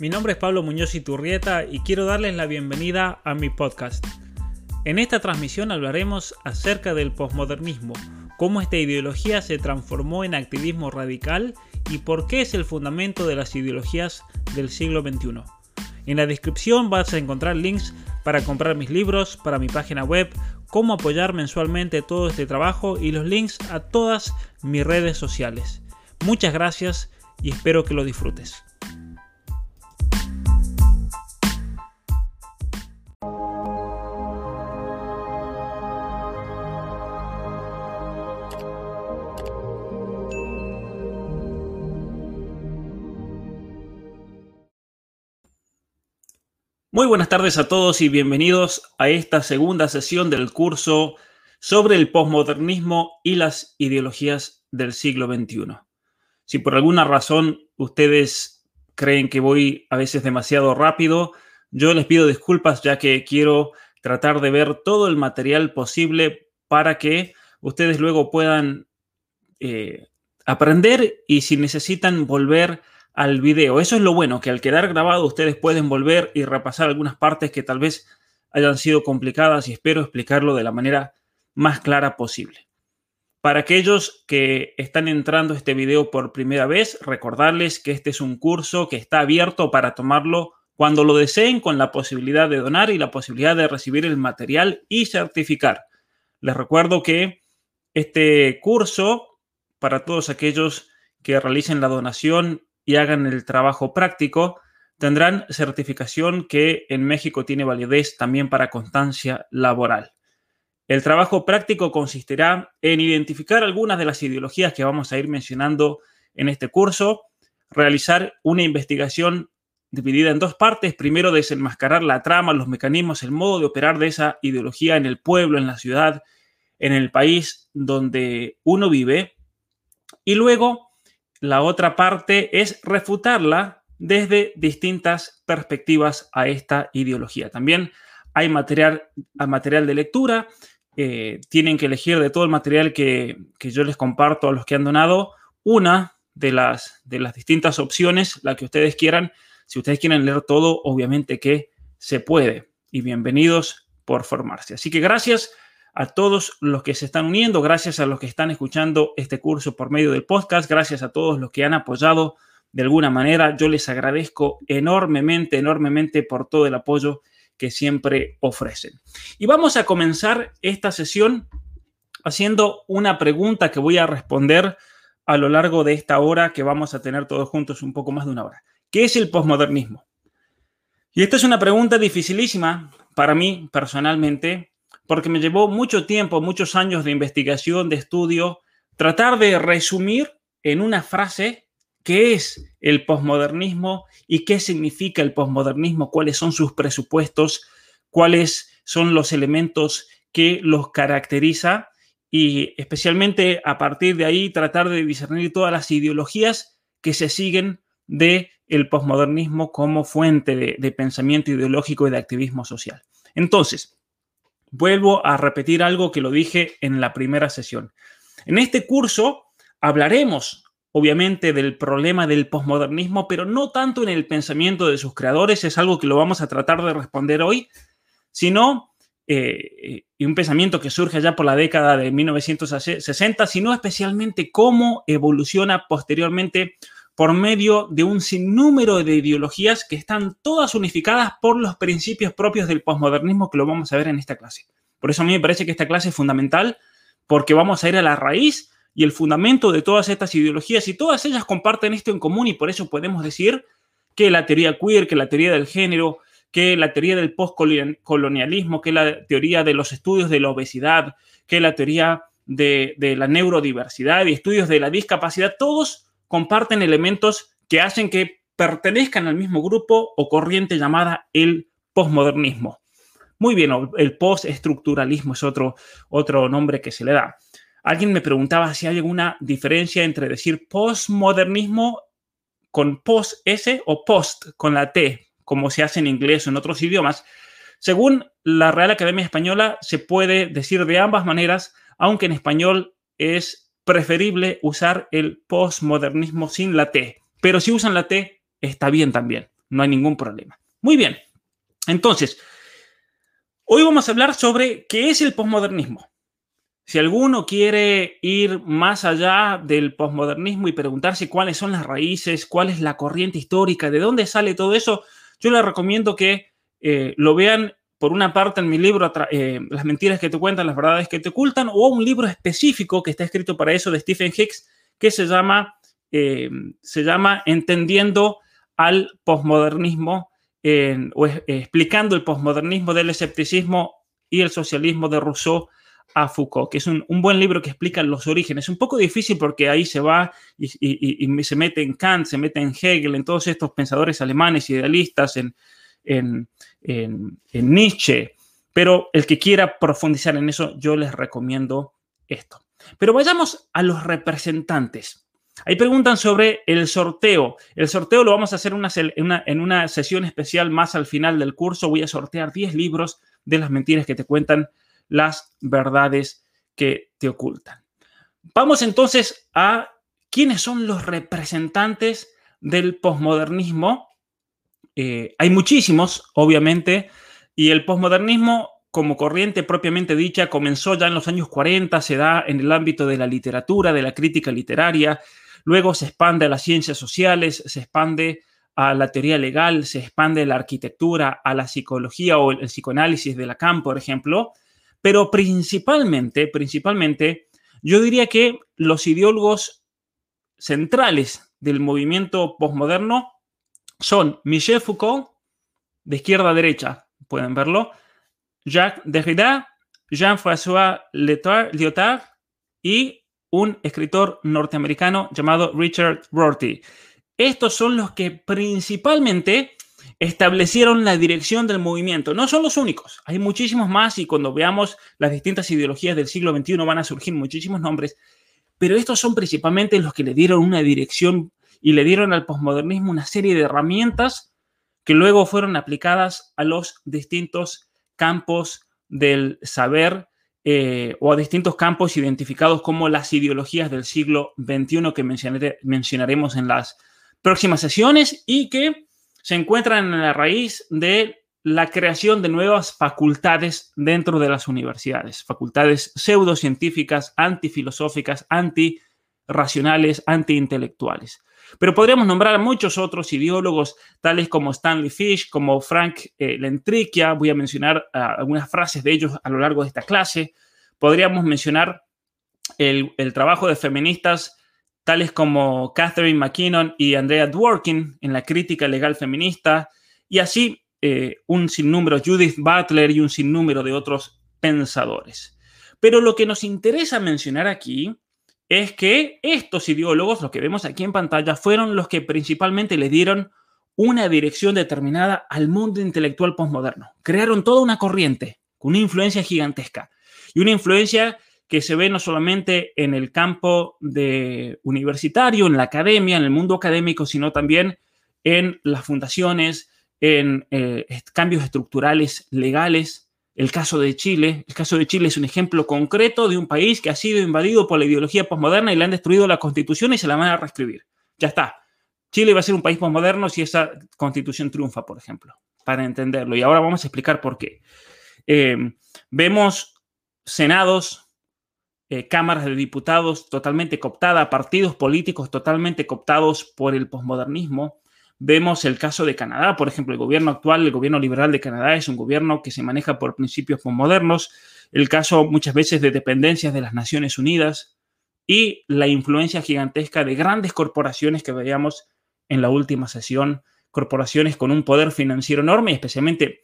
Mi nombre es Pablo Muñoz Iturrieta y quiero darles la bienvenida a mi podcast. En esta transmisión hablaremos acerca del posmodernismo, cómo esta ideología se transformó en activismo radical y por qué es el fundamento de las ideologías del siglo XXI. En la descripción vas a encontrar links para comprar mis libros, para mi página web, cómo apoyar mensualmente todo este trabajo y los links a todas mis redes sociales. Muchas gracias y espero que lo disfrutes. Muy buenas tardes a todos y bienvenidos a esta segunda sesión del curso sobre el posmodernismo y las ideologías del siglo XXI. Si por alguna razón ustedes creen que voy a veces demasiado rápido, yo les pido disculpas ya que quiero tratar de ver todo el material posible para que ustedes luego puedan eh, aprender y si necesitan volver al video. Eso es lo bueno, que al quedar grabado ustedes pueden volver y repasar algunas partes que tal vez hayan sido complicadas y espero explicarlo de la manera más clara posible. Para aquellos que están entrando a este video por primera vez, recordarles que este es un curso que está abierto para tomarlo cuando lo deseen con la posibilidad de donar y la posibilidad de recibir el material y certificar. Les recuerdo que este curso, para todos aquellos que realicen la donación y hagan el trabajo práctico, tendrán certificación que en México tiene validez también para constancia laboral. El trabajo práctico consistirá en identificar algunas de las ideologías que vamos a ir mencionando en este curso, realizar una investigación dividida en dos partes. Primero, desenmascarar la trama, los mecanismos, el modo de operar de esa ideología en el pueblo, en la ciudad, en el país donde uno vive. Y luego, la otra parte es refutarla desde distintas perspectivas a esta ideología. También hay material, material de lectura. Eh, tienen que elegir de todo el material que, yo les comparto a los que han donado una de las, de las distintas opciones, la que ustedes quieran. Si ustedes quieren leer todo, obviamente que se puede. Y bienvenidos por formarse. Así que gracias a todos los que se están uniendo, gracias a los que están escuchando este curso por medio del podcast, gracias a todos los que han apoyado de alguna manera. Yo les agradezco enormemente, enormemente por todo el apoyo que siempre ofrecen. Y vamos a comenzar esta sesión haciendo una pregunta que voy a responder a lo largo de esta hora que vamos a tener todos juntos un poco más de una hora. ¿Qué es el posmodernismo? Y esta es una pregunta dificilísima para mí personalmente porque me llevó mucho tiempo, muchos años de investigación, de estudio, tratar de resumir en una frase qué es el posmodernismo y qué significa el posmodernismo, cuáles son sus presupuestos, cuáles son los elementos que los caracteriza y especialmente a partir de ahí tratar de discernir todas las ideologías que se siguen de el posmodernismo como fuente de, de pensamiento ideológico y de activismo social. Entonces, vuelvo a repetir algo que lo dije en la primera sesión. En este curso hablaremos, obviamente, del problema del posmodernismo, pero no tanto en el pensamiento de sus creadores, es algo que lo vamos a tratar de responder hoy, sino eh, un pensamiento que surge ya por la década de 1960, sino especialmente cómo evoluciona posteriormente por medio de un sinnúmero de ideologías que están todas unificadas por los principios propios del posmodernismo que lo vamos a ver en esta clase. Por eso a mí me parece que esta clase es fundamental porque vamos a ir a la raíz y el fundamento de todas estas ideologías y todas ellas comparten esto en común y por eso podemos decir que la teoría queer, que la teoría del género, que la teoría del postcolonialismo, que la teoría de los estudios de la obesidad, que la teoría de, de la neurodiversidad y estudios de la discapacidad, todos comparten elementos que hacen que pertenezcan al mismo grupo o corriente llamada el posmodernismo. Muy bien, el postestructuralismo es otro, otro nombre que se le da. Alguien me preguntaba si hay alguna diferencia entre decir postmodernismo con post-S o post con la T, como se hace en inglés o en otros idiomas. Según la Real Academia Española, se puede decir de ambas maneras, aunque en español es preferible usar el postmodernismo sin la T. Pero si usan la T, está bien también. no hay ningún problema. Muy bien, entonces, hoy vamos a hablar sobre qué es el posmodernismo. Si alguno quiere ir más allá del posmodernismo y preguntarse cuáles son las raíces, cuál es la corriente histórica, de dónde sale todo eso, yo le recomiendo que eh, lo vean por una parte en mi libro eh, Las mentiras que te cuentan, las verdades que te ocultan, o un libro específico que está escrito para eso de Stephen Hicks, que se llama, eh, se llama Entendiendo al posmodernismo o explicando el posmodernismo del escepticismo y el socialismo de Rousseau a Foucault, que es un, buen libro que explica los orígenes. Un poco difícil porque ahí se va y, se mete en Kant, se mete en Hegel, en todos estos pensadores alemanes idealistas, en, Nietzsche. Pero el que quiera profundizar en eso, yo les recomiendo esto. Pero vayamos a los representantes. Ahí preguntan sobre el sorteo. El sorteo lo vamos a hacer en una sesión especial más al final del curso. Voy a sortear 10 libros de las mentiras que te cuentan las verdades que te ocultan. Vamos entonces a quiénes son los representantes del posmodernismo. Eh, hay muchísimos, obviamente, y el posmodernismo como corriente propiamente dicha comenzó ya en los años 40, se da en el ámbito de la literatura, de la crítica literaria, luego se expande a las ciencias sociales, se expande a la teoría legal, se expande a la arquitectura, a la psicología o el psicoanálisis de Lacan, por ejemplo, pero principalmente, principalmente, yo diría que los ideólogos centrales del movimiento postmoderno son Michel Foucault, de izquierda a derecha, pueden verlo, Jacques Derrida, Jean-François Lyotard y un escritor norteamericano llamado Richard Rorty. Estos son los que principalmente establecieron la dirección del movimiento. No son los únicos, hay muchísimos más y cuando veamos las distintas ideologías del siglo XXI van a surgir muchísimos nombres, pero estos son principalmente los que le dieron una dirección y le dieron al posmodernismo una serie de herramientas que luego fueron aplicadas a los distintos campos del saber eh, o a distintos campos identificados como las ideologías del siglo XXI que mencionaremos en las próximas sesiones y que se encuentran en la raíz de la creación de nuevas facultades dentro de las universidades, facultades pseudocientíficas, antifilosóficas, antirracionales, antiintelectuales. Pero podríamos nombrar muchos otros ideólogos, tales como Stanley Fish, como Frank eh, voy a mencionar ah, algunas frases de ellos a lo largo de esta clase. Podríamos mencionar el, el trabajo de feministas tales como Catherine McKinnon y Andrea Dworkin en la crítica legal feminista, y así eh, un sinnúmero, Judith Butler y un sinnúmero de otros pensadores. Pero lo que nos interesa mencionar aquí es que estos ideólogos, los que vemos aquí en pantalla, fueron los que principalmente le dieron una dirección determinada al mundo intelectual postmoderno. Crearon toda una corriente con una influencia gigantesca y una influencia que se ve no solamente en el campo de universitario, en la academia, en el mundo académico, sino también en las fundaciones, en eh, cambios estructurales legales. El caso de Chile, el caso de Chile es un ejemplo concreto de un país que ha sido invadido por la ideología posmoderna y le han destruido la constitución y se la van a reescribir. Ya está. Chile va a ser un país posmoderno si esa constitución triunfa, por ejemplo, para entenderlo. Y ahora vamos a explicar por qué. Eh, vemos senados, eh, cámaras de diputados totalmente cooptadas, partidos políticos totalmente cooptados por el posmodernismo. Vemos el caso de Canadá, por ejemplo, el gobierno actual, el gobierno liberal de Canadá es un gobierno que se maneja por principios posmodernos, el caso muchas veces de dependencias de las Naciones Unidas y la influencia gigantesca de grandes corporaciones que veíamos en la última sesión, corporaciones con un poder financiero enorme, especialmente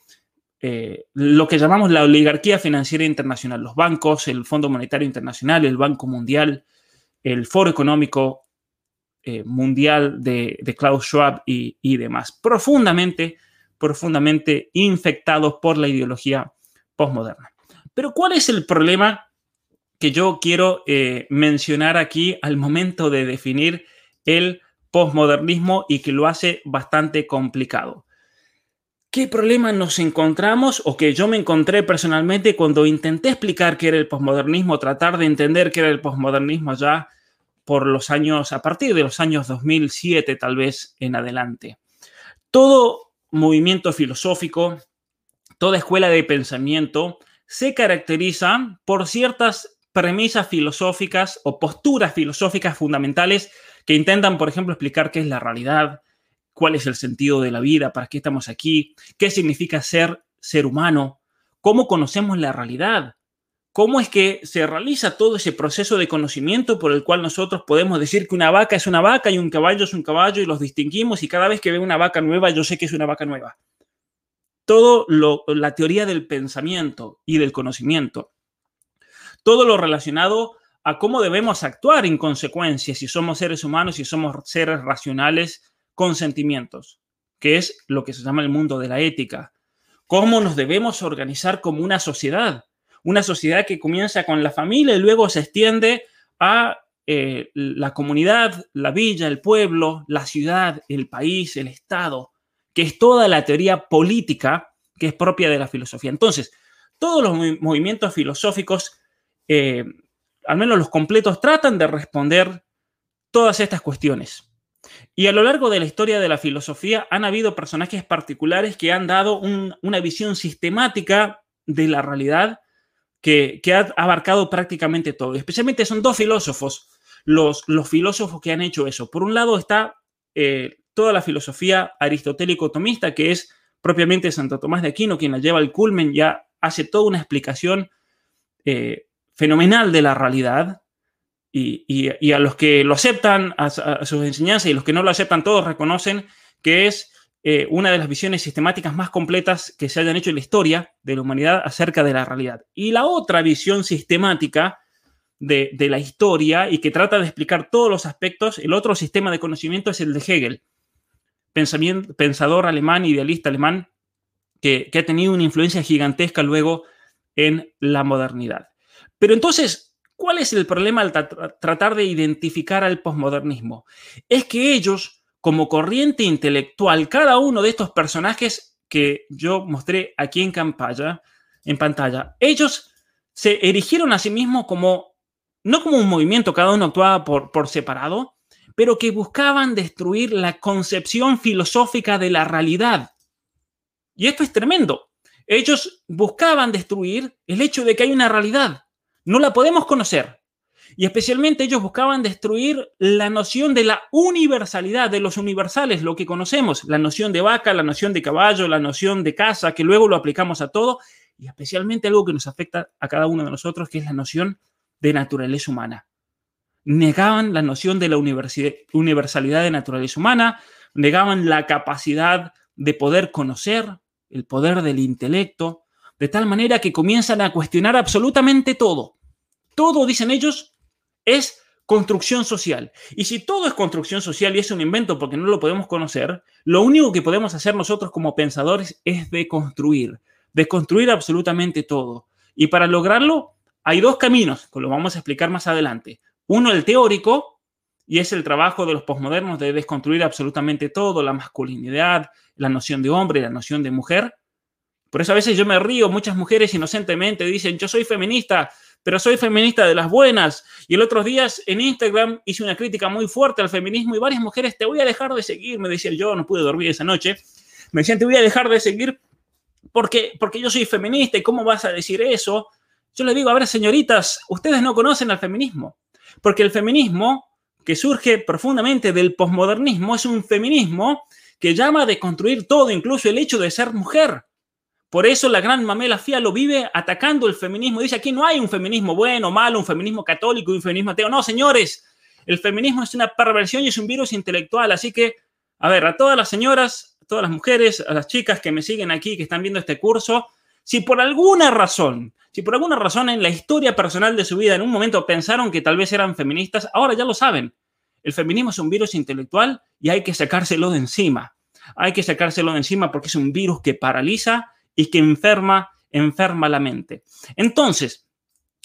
eh, lo que llamamos la oligarquía financiera internacional, los bancos, el Fondo Monetario Internacional, el Banco Mundial, el Foro Económico eh, Mundial de, Klaus Schwab y, demás, profundamente, profundamente infectados por la ideología postmoderna. Pero ¿cuál es el problema que yo quiero eh, mencionar aquí al momento de definir el postmodernismo y que lo hace bastante complicado? ¿Qué problema nos encontramos o que yo me encontré personalmente cuando intenté explicar qué era el posmodernismo, tratar de entender qué era el posmodernismo ya por los años, a partir de los años 2007 tal vez en adelante? Todo movimiento filosófico, toda escuela de pensamiento se caracteriza por ciertas premisas filosóficas o posturas filosóficas fundamentales que intentan, por ejemplo, explicar qué es la realidad, cuál es el sentido de la vida, para qué estamos aquí, qué significa ser ser humano, cómo conocemos la realidad, cómo es que se realiza todo ese proceso de conocimiento por el cual nosotros podemos decir que una vaca es una vaca y un caballo es un caballo y los distinguimos y cada vez que veo una vaca nueva yo sé que es una vaca nueva. Todo lo, la teoría del pensamiento y del conocimiento, todo lo relacionado a cómo debemos actuar en consecuencia si somos seres humanos, si somos seres racionales con sentimientos, que es lo que se llama el mundo de la ética. Cómo nos debemos organizar como una sociedad una sociedad que comienza con la familia y luego se extiende a eh, la comunidad, la villa, el pueblo, la ciudad, el país, el Estado, que es toda la teoría política que es propia de la filosofía. Entonces, todos los movimientos filosóficos, eh, al menos los completos, tratan de responder todas estas cuestiones. Y a lo largo de la historia de la filosofía han habido personajes particulares que han dado una visión sistemática de la realidad que, ha abarcado prácticamente todo. Especialmente son dos filósofos los, los filósofos que han hecho eso. Por un lado está eh, toda la filosofía aristotélico-tomista, que es propiamente Santo Tomás de Aquino, quien la lleva al culmen, ya hace toda una explicación eh, fenomenal de la realidad. Y, a los que lo aceptan, a sus enseñanzas, y los que no lo aceptan, todos reconocen que es eh, una de las visiones sistemáticas más completas que se hayan hecho en la historia de la humanidad acerca de la realidad. Y la otra visión sistemática de, la historia y que trata de explicar todos los aspectos, el otro sistema de conocimiento es el de Hegel, pensador alemán, idealista alemán, que, ha tenido una influencia gigantesca luego en la modernidad. Pero entonces, ¿cuál es el problema al tratar de identificar al posmodernismo? Es que ellos como corriente intelectual cada uno de estos personajes que yo mostré aquí en, campalla, en pantalla. Ellos se erigieron a sí mismos como, no como un movimiento, cada uno actuaba por, por separado, pero que buscaban destruir la concepción filosófica de la realidad. Y esto es tremendo. Ellos buscaban destruir el hecho de que hay una realidad. No la podemos conocer, y especialmente ellos buscaban destruir la noción de la universalidad, de los universales, lo que conocemos, la noción de vaca, la noción de caballo, la noción de casa, que luego lo aplicamos a todo, y especialmente algo que nos afecta a cada uno de nosotros, que es la noción de naturaleza humana. Negaban la noción de la universalidad de naturaleza humana, negaban la capacidad de poder conocer, el poder del intelecto, de tal manera que comienzan a cuestionar absolutamente todo. Todo, dicen ellos, es construcción social. Y si todo es construcción social y es un invento porque no lo podemos conocer, lo único que podemos hacer nosotros como pensadores es deconstruir, deconstruir absolutamente todo. Y para lograrlo hay dos caminos, que lo vamos a explicar más adelante. Uno, el teórico, y es el trabajo de los posmodernos de desconstruir absolutamente todo, la masculinidad, la noción de hombre, la noción de mujer. Por eso a veces yo me río, muchas mujeres inocentemente dicen, yo soy feminista, pero soy feminista de las buenas. Y el otro día en Instagram hice una crítica muy fuerte al feminismo y varias mujeres, te voy a dejar de seguir, me decían yo, no pude dormir esa noche, me decían, te voy a dejar de seguir porque, porque yo soy feminista y cómo vas a decir eso. Yo le digo, a ver, señoritas, ustedes no conocen al feminismo, porque el feminismo que surge profundamente del posmodernismo es un feminismo que llama a deconstruir todo, incluso el hecho de ser mujer. Por eso la gran Mamela Fía lo vive atacando el feminismo. Dice aquí no hay un feminismo bueno, malo, un feminismo católico y un feminismo ateo. No, señores, el feminismo es una perversión y es un virus intelectual. Así que, a ver, a todas las señoras, a todas las mujeres, a las chicas que me siguen aquí, que están viendo este curso, si por alguna razón, si por alguna razón en la historia personal de su vida en un momento pensaron que tal vez eran feministas, ahora ya lo saben. El feminismo es un virus intelectual y hay que sacárselo de encima. Hay que sacárselo de encima porque es un virus que paraliza, y que enferma, enferma la mente. Entonces,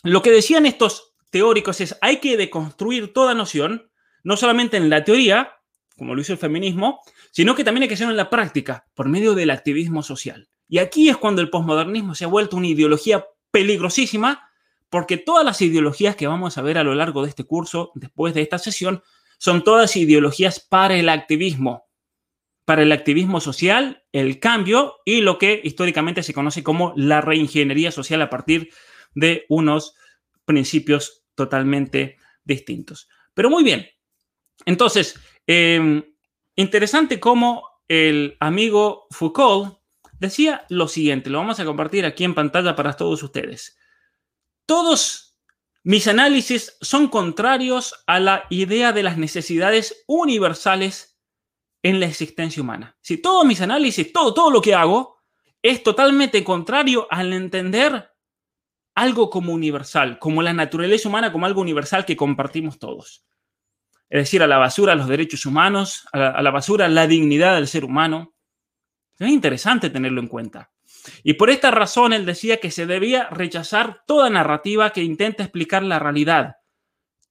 lo que decían estos teóricos es, hay que deconstruir toda noción, no solamente en la teoría, como lo hizo el feminismo, sino que también hay que hacerlo en la práctica, por medio del activismo social. Y aquí es cuando el posmodernismo se ha vuelto una ideología peligrosísima, porque todas las ideologías que vamos a ver a lo largo de este curso, después de esta sesión, son todas ideologías para el activismo. para el activismo social, el cambio y lo que históricamente se conoce como la reingeniería social a partir de unos principios totalmente distintos. Pero muy bien, entonces, em, interesante cómo el amigo Foucault decía lo siguiente, lo vamos a compartir aquí en pantalla para todos ustedes. Todos mis análisis son contrarios a la idea de las necesidades universales en la existencia humana. Si todos mis análisis, todo, todo lo que hago, es totalmente contrario al entender algo como universal, como la naturaleza humana, como algo universal que compartimos todos. Es decir, a la basura los derechos humanos, a la, basura la dignidad del ser humano. Es interesante tenerlo en cuenta. Y por esta razón él decía que se debía rechazar toda narrativa que intente explicar la realidad,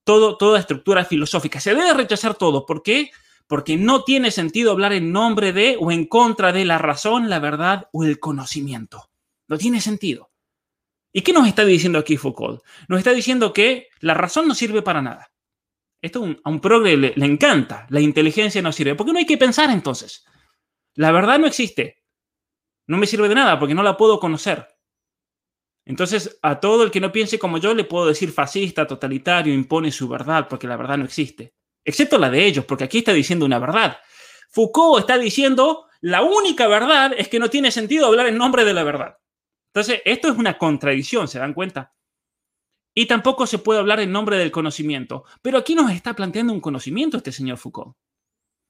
todo, toda estructura filosófica. Se debe rechazar todo. ¿Por qué? Porque no tiene sentido hablar en nombre de o en contra de la razón, la verdad o el conocimiento. No tiene sentido. ¿Y qué nos está diciendo aquí Foucault? Nos está diciendo que la razón no sirve para nada. Esto a un progre le, le, encanta. La inteligencia no sirve. ¿Por qué no hay que pensar entonces? La verdad no existe. No me sirve de nada porque no la puedo conocer. Entonces, a todo el que no piense como yo le puedo decir fascista, totalitario, impone su verdad porque la verdad no existe. Excepto la de ellos, porque aquí está diciendo una verdad. Foucault está diciendo la única verdad es que no tiene sentido hablar en nombre de la verdad. Entonces, esto es una contradicción, ¿se dan cuenta? Y tampoco se puede hablar en nombre del conocimiento. Pero aquí nos está planteando un conocimiento este señor Foucault.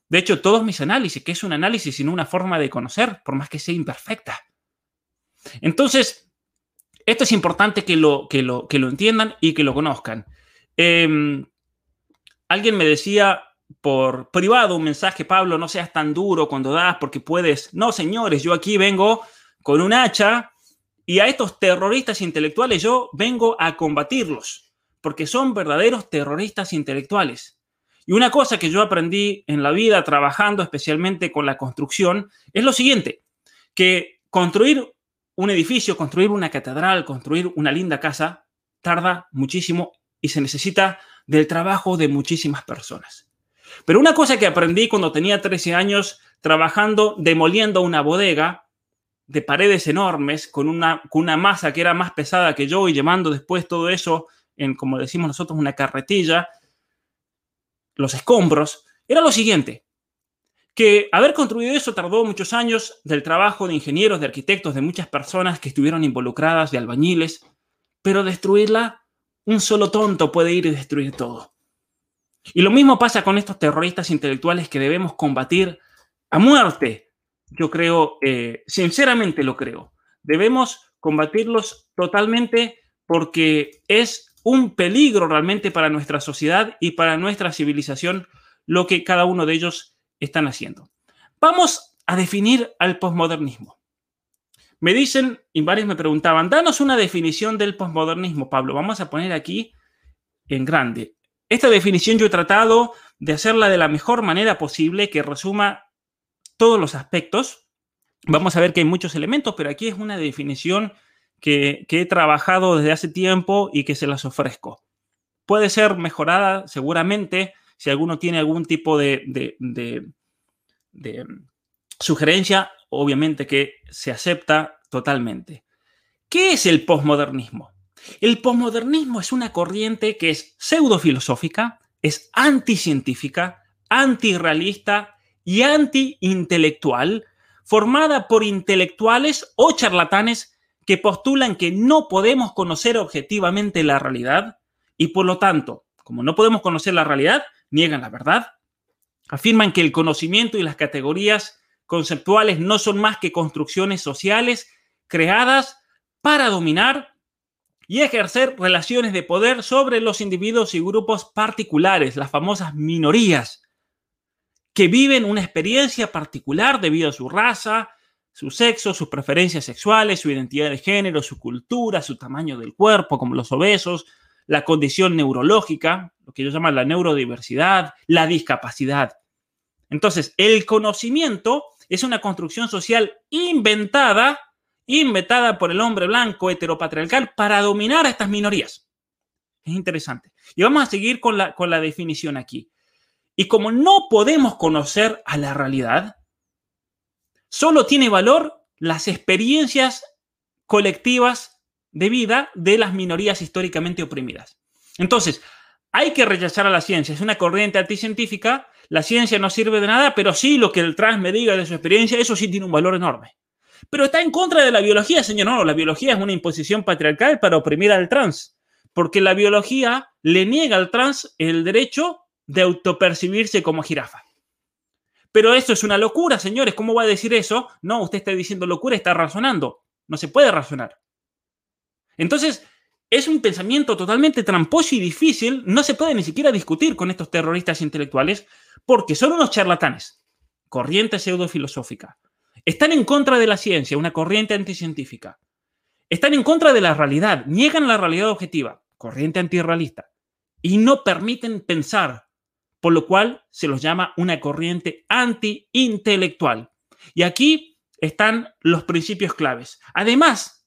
De hecho, todos mis análisis, que es un análisis sino una forma de conocer, por más que sea imperfecta. Entonces, esto es importante que lo, que lo, que lo entiendan y que lo conozcan. Eh, alguien me decía por privado un mensaje, Pablo, no seas tan duro cuando das porque puedes. No, señores, yo aquí vengo con un hacha y a estos terroristas intelectuales yo vengo a combatirlos, porque son verdaderos terroristas intelectuales. Y una cosa que yo aprendí en la vida trabajando especialmente con la construcción es lo siguiente, que construir un edificio, construir una catedral, construir una linda casa, tarda muchísimo y se necesita del trabajo de muchísimas personas. Pero una cosa que aprendí cuando tenía 13 años trabajando demoliendo una bodega de paredes enormes con una, con una masa que era más pesada que yo y llevando después todo eso en, como decimos nosotros, una carretilla, los escombros, era lo siguiente, que haber construido eso tardó muchos años del trabajo de ingenieros, de arquitectos, de muchas personas que estuvieron involucradas, de albañiles, pero destruirla, un solo tonto puede ir y destruir todo. Y lo mismo pasa con estos terroristas intelectuales que debemos combatir a muerte yo creo, eh, sinceramente lo creo. Debemos combatirlos totalmente porque es un peligro realmente para nuestra sociedad y para nuestra civilización lo que cada uno de ellos están haciendo. Vamos a definir al posmodernismo. Me dicen, y varios me preguntaban, danos una definición del posmodernismo, Pablo. Vamos a poner aquí en grande. Esta definición yo he tratado de hacerla de la mejor manera posible, que resuma todos los aspectos. Vamos a ver que hay muchos elementos, pero aquí es una definición que, he trabajado desde hace tiempo y que se las ofrezco. Puede ser mejorada seguramente si alguno tiene algún tipo de, de sugerencia, obviamente que se acepta totalmente. ¿Qué es el posmodernismo? El posmodernismo es una corriente que es pseudofilosófica, es anticientífica, antirrealista y anti-intelectual formada por intelectuales o charlatanes que postulan que no podemos conocer objetivamente la realidad y por lo tanto, como no podemos conocer la realidad, niegan la verdad, afirman que el conocimiento y las categorías conceptuales no son más que construcciones sociales creadas para dominar y ejercer relaciones de poder sobre los individuos y grupos particulares, las famosas minorías, que viven una experiencia particular debido a su raza, su sexo, sus preferencias sexuales, su identidad de género, su cultura, su tamaño del cuerpo, como los obesos, la condición neurológica, lo que ellos llaman la neurodiversidad, la discapacidad. Entonces, el conocimiento es una construcción social inventada, inventada por el hombre blanco heteropatriarcal para dominar a estas minorías. Es interesante. Y vamos a seguir con la, con la definición aquí. Y como no podemos conocer a la realidad, solo tiene valor las experiencias colectivas de vida de las minorías históricamente oprimidas. Entonces, hay que rechazar a la ciencia. Es una corriente anticientífica. La ciencia no sirve de nada, pero sí lo que el trans me diga de su experiencia, eso sí tiene un valor enorme. Pero está en contra de la biología, señor. No, la biología es una imposición patriarcal para oprimir al trans, porque la biología le niega al trans el derecho de autopercibirse como jirafa. Pero eso es una locura, señores. ¿Cómo va a decir eso? No, usted está diciendo locura, está razonando. No se puede razonar. Entonces, es un pensamiento totalmente tramposo y difícil. No se puede ni siquiera discutir con estos terroristas intelectuales porque son unos charlatanes. Corriente pseudofilosófica. Están en contra de la ciencia, una corriente anticientífica. Están en contra de la realidad, niegan la realidad objetiva, corriente antirrealista. Y no permiten pensar, por lo cual se los llama una corriente anti-intelectual. Y aquí están los principios claves. Además,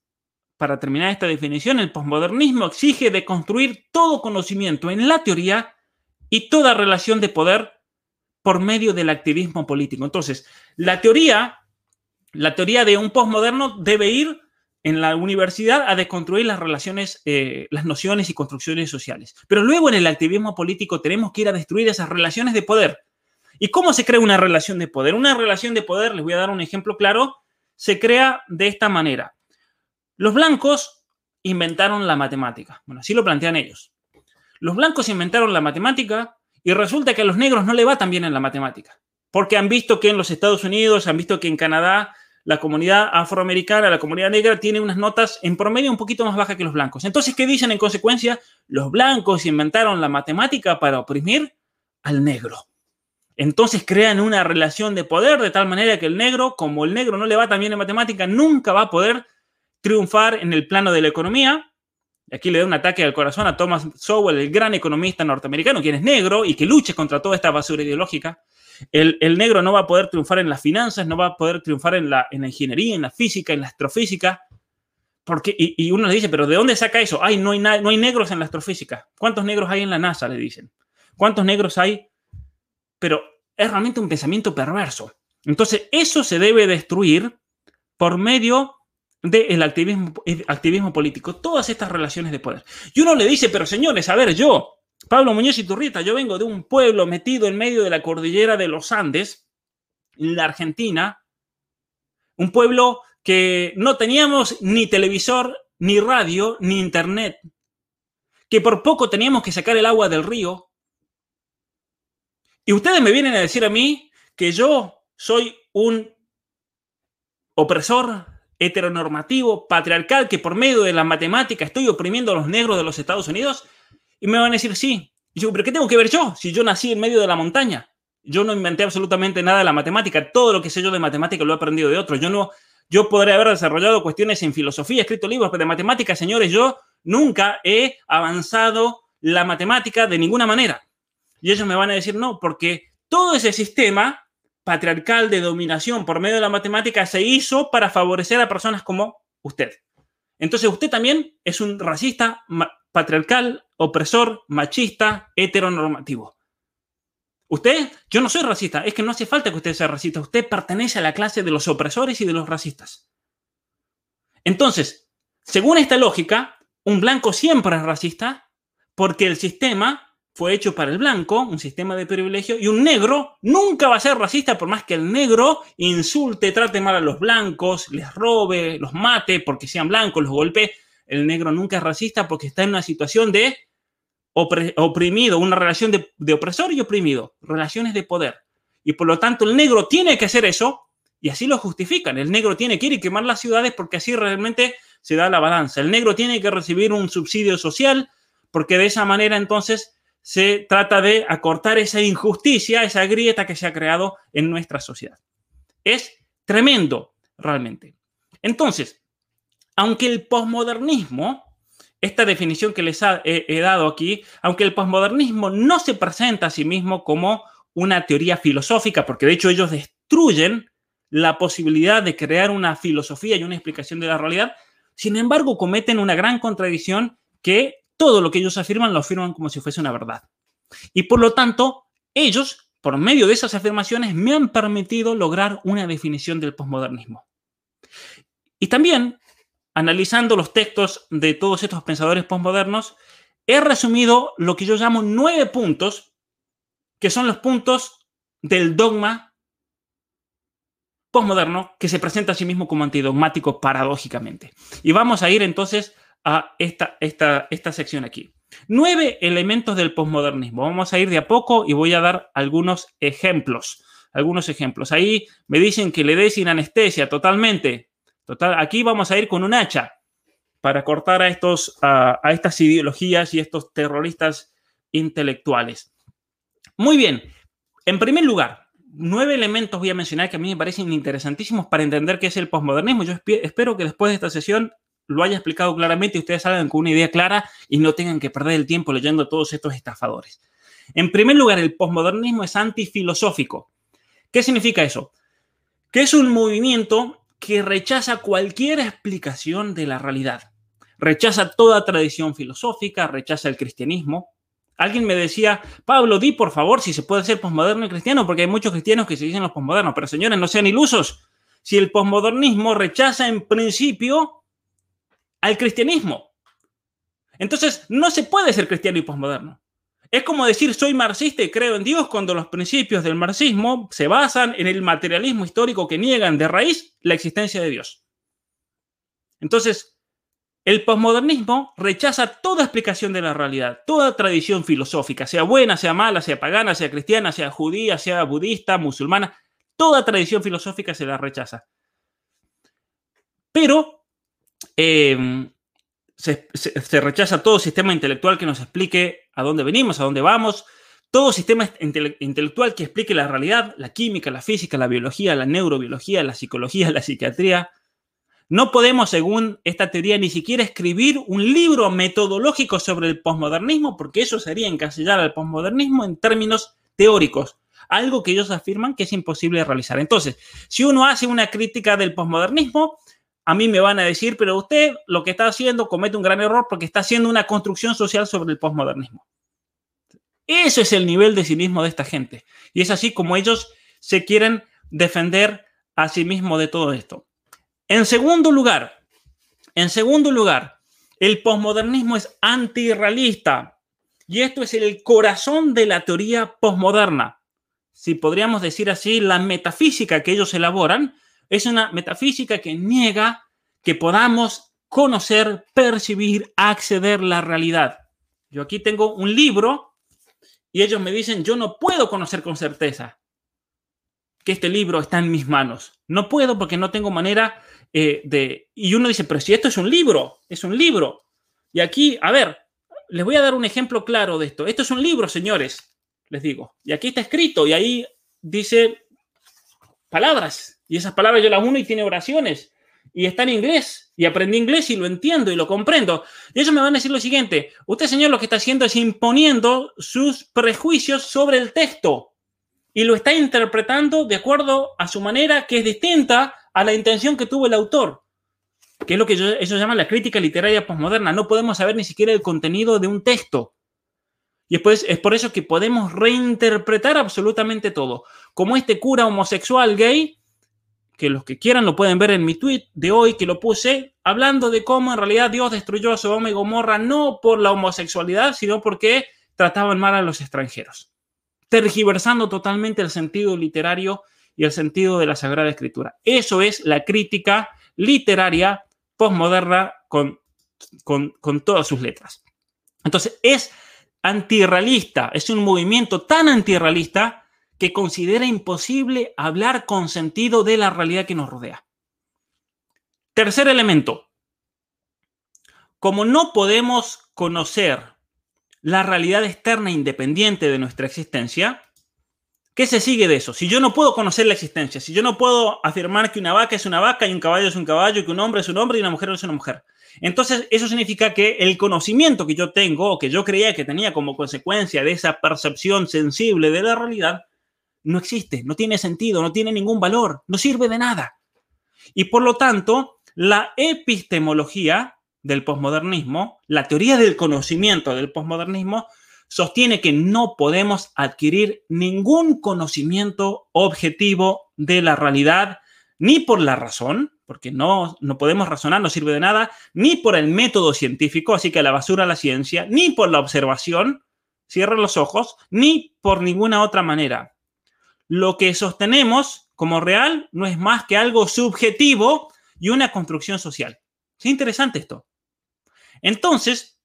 para terminar esta definición, el posmodernismo exige de construir todo conocimiento en la teoría y toda relación de poder por medio del activismo político. Entonces, la teoría, la teoría de un posmoderno debe ir en la universidad a desconstruir las relaciones, eh, las nociones y construcciones sociales. Pero luego en el activismo político tenemos que ir a destruir esas relaciones de poder. ¿Y cómo se crea una relación de poder? Una relación de poder, les voy a dar un ejemplo claro, se crea de esta manera. Los blancos inventaron la matemática. Bueno, así lo plantean ellos. Los blancos inventaron la matemática y resulta que a los negros no le va tan bien en la matemática. Porque han visto que en los Estados Unidos, han visto que en Canadá la comunidad afroamericana, la comunidad negra, tiene unas notas en promedio un poquito más bajas que los blancos. Entonces, ¿qué dicen en consecuencia? Los blancos inventaron la matemática para oprimir al negro. Entonces crean una relación de poder de tal manera que el negro, como el negro no le va tan bien en matemática, nunca va a poder triunfar en el plano de la economía. Aquí le doy un ataque al corazón a Thomas Sowell, el gran economista norteamericano, quien es negro y que lucha contra toda esta basura ideológica. El, negro no va a poder triunfar en las finanzas, no va a poder triunfar en la, en la ingeniería, en la física, en la astrofísica. Porque, y, uno le dice, pero ¿de dónde saca eso? Ay, no hay, no hay negros en la astrofísica. ¿Cuántos negros hay en la NASA? Le dicen. ¿Cuántos negros hay? Pero es realmente un pensamiento perverso. Entonces, eso se debe destruir por medio del activismo, activismo político, todas estas relaciones de poder. Y uno le dice, pero señores, a ver, yo, Pablo Muñoz y Turrita, yo vengo de un pueblo metido en medio de la cordillera de los Andes, en la Argentina, un pueblo que no teníamos ni televisor, ni radio, ni internet, que por poco teníamos que sacar el agua del río. Y ustedes me vienen a decir a mí que yo soy un opresor heteronormativo, patriarcal, que por medio de la matemática estoy oprimiendo a los negros de los Estados Unidos. Y me van a decir, sí. Y yo, ¿pero qué tengo que ver yo? Si yo nací en medio de la montaña. Yo no inventé absolutamente nada de la matemática. Todo lo que sé yo de matemática lo he aprendido de otros. Yo no, yo podré haber desarrollado cuestiones en filosofía, escrito libros, pero de matemática, señores, yo nunca he avanzado la matemática de ninguna manera. Y ellos me van a decir, no, porque todo ese sistema patriarcal de dominación por medio de la matemática se hizo para favorecer a personas como usted. Entonces usted también es un racista patriarcal, opresor, machista, heteronormativo. Usted, yo no soy racista, es que no hace falta que usted sea racista, usted pertenece a la clase de los opresores y de los racistas. Entonces, según esta lógica, un blanco siempre es racista porque el sistema fue hecho para el blanco, un sistema de privilegio, y un negro nunca va a ser racista por más que el negro insulte, trate mal a los blancos, les robe, los mate porque sean blancos, los golpee. El negro nunca es racista porque está en una situación de oprimido, una relación de, opresor y oprimido, relaciones de poder. Y por lo tanto el negro tiene que hacer eso y así lo justifican. El negro tiene que ir y quemar las ciudades porque así realmente se da la balanza. El negro tiene que recibir un subsidio social porque de esa manera entonces se trata de acortar esa injusticia, esa grieta que se ha creado en nuestra sociedad. Es tremendo, realmente. Entonces, aunque el posmodernismo, esta definición que les he, dado aquí, aunque el posmodernismo no se presenta a sí mismo como una teoría filosófica, porque de hecho ellos destruyen la posibilidad de crear una filosofía y una explicación de la realidad, sin embargo cometen una gran contradicción que todo lo que ellos afirman lo afirman como si fuese una verdad. Y por lo tanto, ellos por medio de esas afirmaciones, me han permitido lograr una definición del posmodernismo. Y también, analizando los textos de todos estos pensadores posmodernos, he resumido lo que yo llamo nueve puntos, que son los puntos del dogma posmoderno que se presenta a sí mismo como antidogmático paradójicamente. Y vamos a ir entonces a esta, esta, esta sección aquí. Nueve elementos del posmodernismo. Vamos a ir de a poco y voy a dar algunos ejemplos. Algunos ejemplos. Ahí me dicen que le dé sin anestesia totalmente. Total, aquí vamos a ir con un hacha para cortar a, estos, a estas ideologías y estos terroristas intelectuales. Muy bien. En primer lugar, nueve elementos voy a mencionar que a mí me parecen interesantísimos para entender qué es el posmodernismo. Yo espero que después de esta sesión lo haya explicado claramente y ustedes salgan con una idea clara y no tengan que perder el tiempo leyendo todos estos estafadores. En primer lugar, el posmodernismo es antifilosófico. ¿Qué significa eso? Que es un movimiento que rechaza cualquier explicación de la realidad. Rechaza toda tradición filosófica, rechaza el cristianismo, Alguien me decía, Pablo, di por favor si se puede ser posmoderno y cristiano, porque hay muchos cristianos que se dicen los posmodernos, pero señores, no sean ilusos. Si el posmodernismo rechaza en principio al cristianismo, entonces no se puede ser cristiano y posmoderno. Es como decir soy marxista y creo en Dios cuando los principios del marxismo se basan en el materialismo histórico que niegan de raíz la existencia de Dios. Entonces, el posmodernismo rechaza toda explicación de la realidad, toda tradición filosófica, sea buena, sea mala, sea pagana, sea cristiana, sea judía, sea budista, musulmana, toda tradición filosófica se la rechaza. Pero eh, se, rechaza todo sistema intelectual que nos explique a dónde venimos, a dónde vamos, todo sistema intelectual que explique la realidad, la química, la física, la biología, la neurobiología, la psicología, la psiquiatría, no podemos, según esta teoría, ni siquiera escribir un libro metodológico sobre el posmodernismo, porque eso sería encasillar al posmodernismo en términos teóricos, algo que ellos afirman que es imposible realizar. Entonces, si uno hace una crítica del posmodernismo, a mí me van a decir, pero usted lo que está haciendo comete un gran error porque está haciendo una construcción social sobre el posmodernismo. Eso es el nivel de cinismo de esta gente. Y es así como ellos se quieren defender a sí mismos de todo esto. En segundo lugar, en segundo lugar, el posmodernismo es antirrealista y esto es el corazón de la teoría posmoderna. Si podríamos decir así, la metafísica que ellos elaboran es una metafísica que niega que podamos conocer, percibir, acceder a la realidad. Yo aquí tengo un libro y ellos me dicen, yo no puedo conocer con certeza que este libro está en mis manos. No puedo porque no tengo manera eh, de... Y uno dice, pero si esto es un libro, es un libro. Y aquí, a ver, les voy a dar un ejemplo claro de esto. Esto es un libro, señores, les digo. Y aquí está escrito y ahí dice palabras. Y esas palabras yo las uno y tiene oraciones. Y está en inglés. Y aprendí inglés y lo entiendo y lo comprendo. Y ellos me van a decir lo siguiente. Usted, señor, lo que está haciendo es imponiendo sus prejuicios sobre el texto. Y lo está interpretando de acuerdo a su manera que es distinta a la intención que tuvo el autor, que es lo que ellos llaman la crítica literaria posmoderna. No podemos saber ni siquiera el contenido de un texto. Y después es por eso que podemos reinterpretar absolutamente todo. Como este cura homosexual gay, que los que quieran lo pueden ver en mi tweet de hoy que lo puse, hablando de cómo en realidad Dios destruyó a Sodoma y Gomorra no por la homosexualidad, sino porque trataban mal a los extranjeros, tergiversando totalmente el sentido literario y el sentido de la Sagrada Escritura. Eso es la crítica literaria postmoderna con, con, todas sus letras. Entonces, es antirrealista, es un movimiento tan antirrealista que considera imposible hablar con sentido de la realidad que nos rodea. Tercer elemento. Como no podemos conocer la realidad externa independiente de nuestra existencia, ¿Qué se sigue de eso? Si yo no puedo conocer la existencia, si yo no puedo afirmar que una vaca es una vaca y un caballo es un caballo y que un hombre es un hombre y una mujer es una mujer, entonces eso significa que el conocimiento que yo tengo o que yo creía que tenía como consecuencia de esa percepción sensible de la realidad no existe, no tiene sentido, no tiene ningún valor, no sirve de nada. Y por lo tanto, la epistemología del posmodernismo, la teoría del conocimiento del posmodernismo, sostiene que no podemos adquirir ningún conocimiento objetivo de la realidad, ni por la razón, porque no, no podemos razonar, no sirve de nada, ni por el método científico, así que a la basura la ciencia, ni por la observación, cierra los ojos, ni por ninguna otra manera. Lo que sostenemos como real no es más que algo subjetivo y una construcción social. Es interesante esto. Entonces,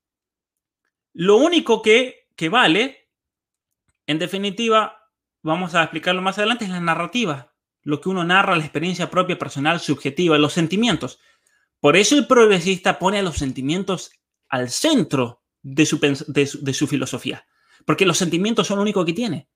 lo único que, que vale, en definitiva, vamos a explicarlo más adelante, es la narrativa lo que uno narra, la experiencia propia, personal, subjetiva, los sentimientos. Por eso el progresista pone a los sentimientos al centro de su, de su, filosofía, porque los sentimientos son lo único que tiene.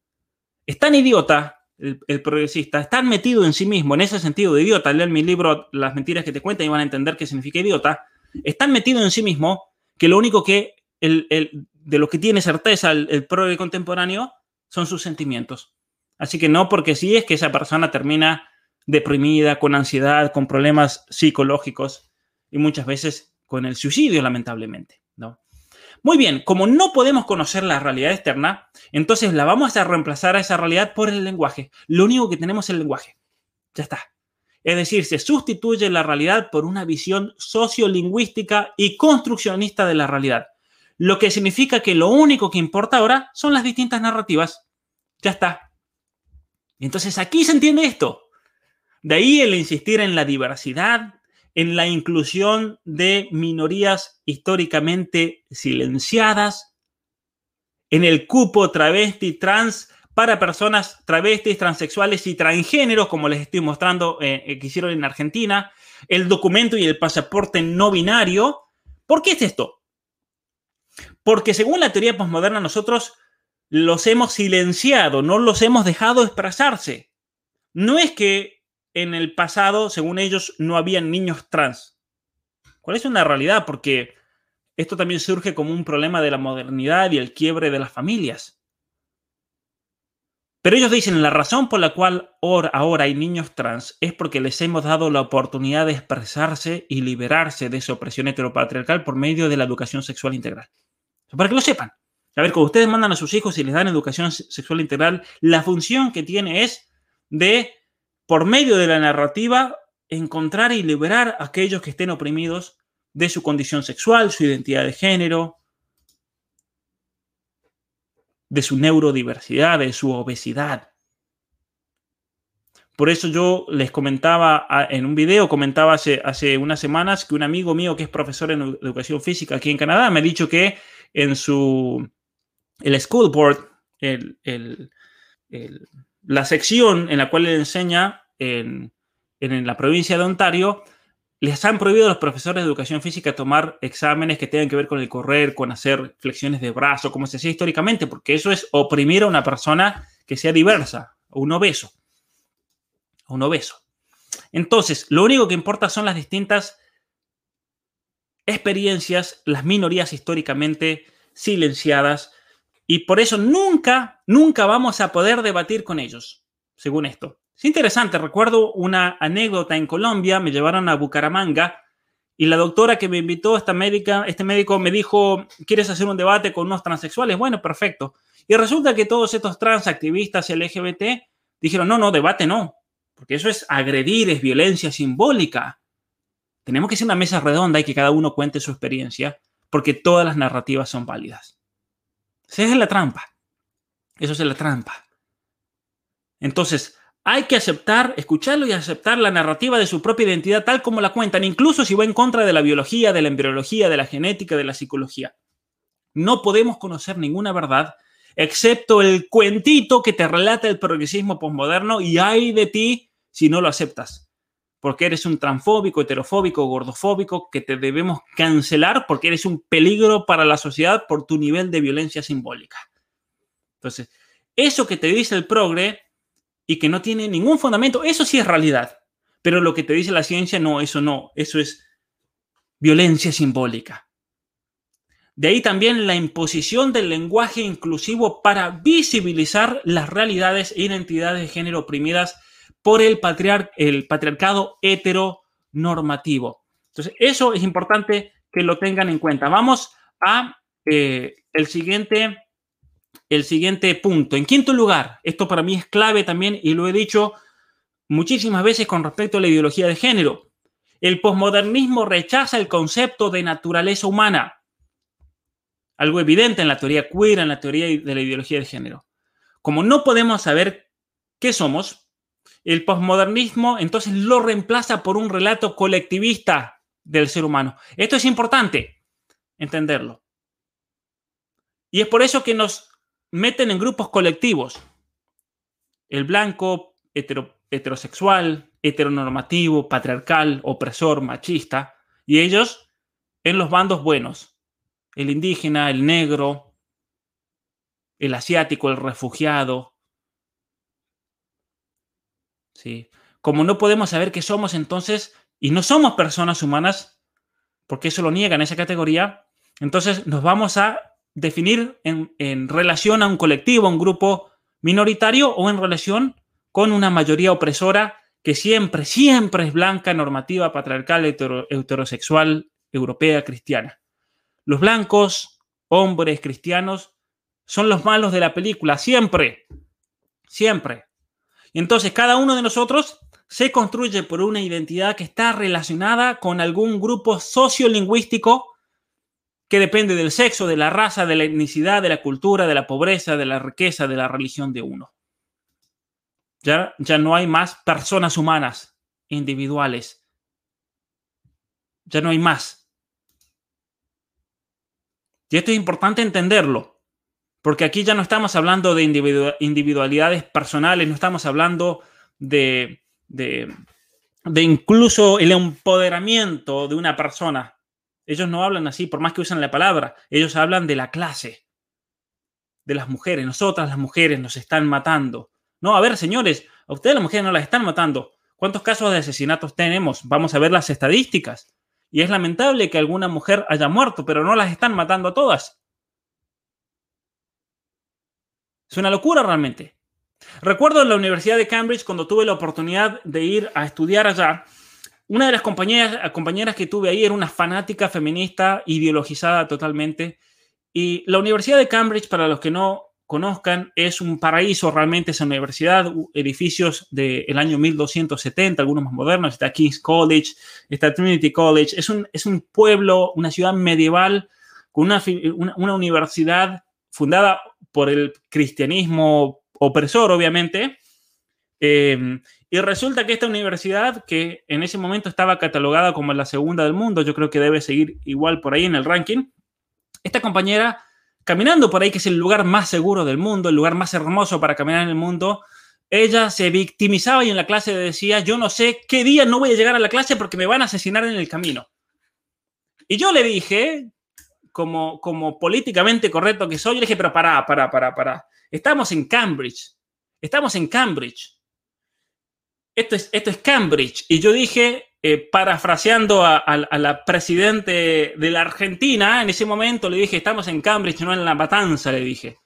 Es tan idiota el, progresista, es tan metido en sí mismo, en ese sentido de idiota, leer mi libro Las mentiras que te cuentan y van a entender qué significa idiota, es tan metido en sí mismo que lo único que el, de lo que tiene certeza el, el progre contemporáneo son sus sentimientos. Así que no porque sí es que esa persona termina deprimida, con ansiedad, con problemas psicológicos y muchas veces con el suicidio, lamentablemente. Muy bien, como no podemos conocer la realidad externa, entonces la vamos a reemplazar a esa realidad por el lenguaje. Lo único que tenemos es el lenguaje. Ya está. Es decir, se sustituye la realidad por una visión sociolingüística y construccionista de la realidad. Lo que significa que lo único que importa ahora son las distintas narrativas. Ya está. Entonces aquí se entiende esto. De ahí el insistir en la diversidad, en la inclusión de minorías históricamente silenciadas, en el cupo travesti trans para personas travestis, transexuales y transgéneros, como les estoy mostrando eh, eh, que hicieron en Argentina, el documento y el pasaporte no binario. ¿Por qué es esto? Porque según la teoría postmoderna nosotros los hemos silenciado, no los hemos dejado expresarse. No es que en el pasado, según ellos, no habían niños trans. ¿Cuál es una realidad? Porque esto también surge como un problema de la modernidad y el quiebre de las familias. Pero ellos dicen, la razón por la cual ahora hay niños trans es porque les hemos dado la oportunidad de expresarse y liberarse de esa opresión heteropatriarcal por medio de la educación sexual integral. Para que lo sepan. A ver, cuando ustedes mandan a sus hijos y les dan educación sexual integral, la función que tiene es de, por medio de la narrativa, encontrar y liberar a aquellos que estén oprimidos de su condición sexual, su identidad de género, de su neurodiversidad, de su obesidad. Por eso yo les comentaba en un video, comentaba hace, unas semanas que un amigo mío que es profesor en educación física aquí en Canadá me ha dicho que en su el School Board, la sección en la cual él enseña en, la provincia de Ontario, les han prohibido a los profesores de educación física tomar exámenes que tengan que ver con el correr, con hacer flexiones de brazo, como se hacía históricamente, porque eso es oprimir a una persona que sea diversa, un obeso. un obeso. Entonces, lo único que importa son las distintas experiencias, las minorías históricamente silenciadas y por eso nunca, nunca vamos a poder debatir con ellos, según esto. Es interesante, recuerdo una anécdota en Colombia, me llevaron a Bucaramanga y la doctora que me invitó, esta médica, este médico me dijo, ¿quieres hacer un debate con unos transexuales? Bueno, perfecto. Y resulta que todos estos transactivistas LGBT dijeron, no, no, debate no, porque eso es agredir, es violencia simbólica. Tenemos que ser una mesa redonda y que cada uno cuente su experiencia, porque todas las narrativas son válidas. Esa es la trampa. Eso es la trampa. Entonces, hay que aceptar, escucharlo y aceptar la narrativa de su propia identidad tal como la cuentan, incluso si va en contra de la biología, de la embriología, de la genética, de la psicología. No podemos conocer ninguna verdad excepto el cuentito que te relata el progresismo posmoderno y hay de ti si no lo aceptas porque eres un transfóbico, heterofóbico, gordofóbico, que te debemos cancelar porque eres un peligro para la sociedad por tu nivel de violencia simbólica. Entonces, eso que te dice el progre y que no tiene ningún fundamento, eso sí es realidad. Pero lo que te dice la ciencia, no, eso no, eso es violencia simbólica. De ahí también la imposición del lenguaje inclusivo para visibilizar las realidades e identidades de género oprimidas por el, el patriarcado heteronormativo. Entonces, eso es importante que lo tengan en cuenta. Vamos a eh, el siguiente el siguiente punto. En quinto lugar, esto para mí es clave también y lo he dicho muchísimas veces con respecto a la ideología de género. El posmodernismo rechaza el concepto de naturaleza humana. Algo evidente en la teoría queer, en la teoría de la ideología de género. Como no podemos saber qué somos, el posmodernismo entonces lo reemplaza por un relato colectivista del ser humano. Esto es importante entenderlo. Y es por eso que nos meten en grupos colectivos. El blanco, heterosexual, heteronormativo, patriarcal, opresor, machista, y ellos en los bandos buenos. El indígena, el negro, el asiático, el refugiado. ¿Sí? Como no podemos saber qué somos entonces, y no somos personas humanas, porque eso lo niegan esa categoría, entonces nos vamos a definir en, en relación a un colectivo, a un grupo minoritario o en relación con una mayoría opresora que siempre, siempre es blanca, normativa, patriarcal, heterosexual, europea, cristiana. Los blancos, hombres cristianos, son los malos de la película, siempre, siempre. Entonces cada uno de nosotros se construye por una identidad que está relacionada con algún grupo sociolingüístico que depende del sexo, de la raza, de la etnicidad, de la cultura, de la pobreza, de la riqueza, de la religión de uno. Ya, ya no hay más personas humanas individuales. Ya no hay más. Y esto es importante entenderlo, porque aquí ya no estamos hablando de individualidades personales, no estamos hablando de, de, de incluso el empoderamiento de una persona ellos no hablan así, por más que usan la palabra. Ellos hablan de la clase, de las mujeres. Nosotras las mujeres nos están matando. No, a ver, señores, a ustedes las mujeres no las están matando. ¿Cuántos casos de asesinatos tenemos? Vamos a ver las estadísticas. Y es lamentable que alguna mujer haya muerto, pero no las están matando a todas. Es una locura realmente. Recuerdo en la Universidad de Cambridge cuando tuve la oportunidad de ir a estudiar allá, una de las compañeras, compañeras que tuve ahí era una fanática feminista, ideologizada totalmente. Y la Universidad de Cambridge, para los que no conozcan, es un paraíso realmente esa universidad, edificios del año 1270, algunos más modernos, está King's College, está Trinity College, es un, es un pueblo, una ciudad medieval con una, una universidad fundada por el cristianismo opresor, obviamente, eh, y resulta que esta universidad, que en ese momento estaba catalogada como la segunda del mundo, yo creo que debe seguir igual por ahí en el ranking, esta compañera, caminando por ahí, que es el lugar más seguro del mundo, el lugar más hermoso para caminar en el mundo, ella se victimizaba y en la clase decía, yo no sé qué día no voy a llegar a la clase porque me van a asesinar en el camino. Y yo le dije, como, como políticamente correcto que soy, le dije, pero para, para, para, para. Estamos en Cambridge. Estamos en Cambridge esto es, esto es Cambridge. Y yo dije, eh, parafraseando a, la presidente de la Argentina, en ese momento le dije, estamos en Cambridge, no en la matanza, le dije.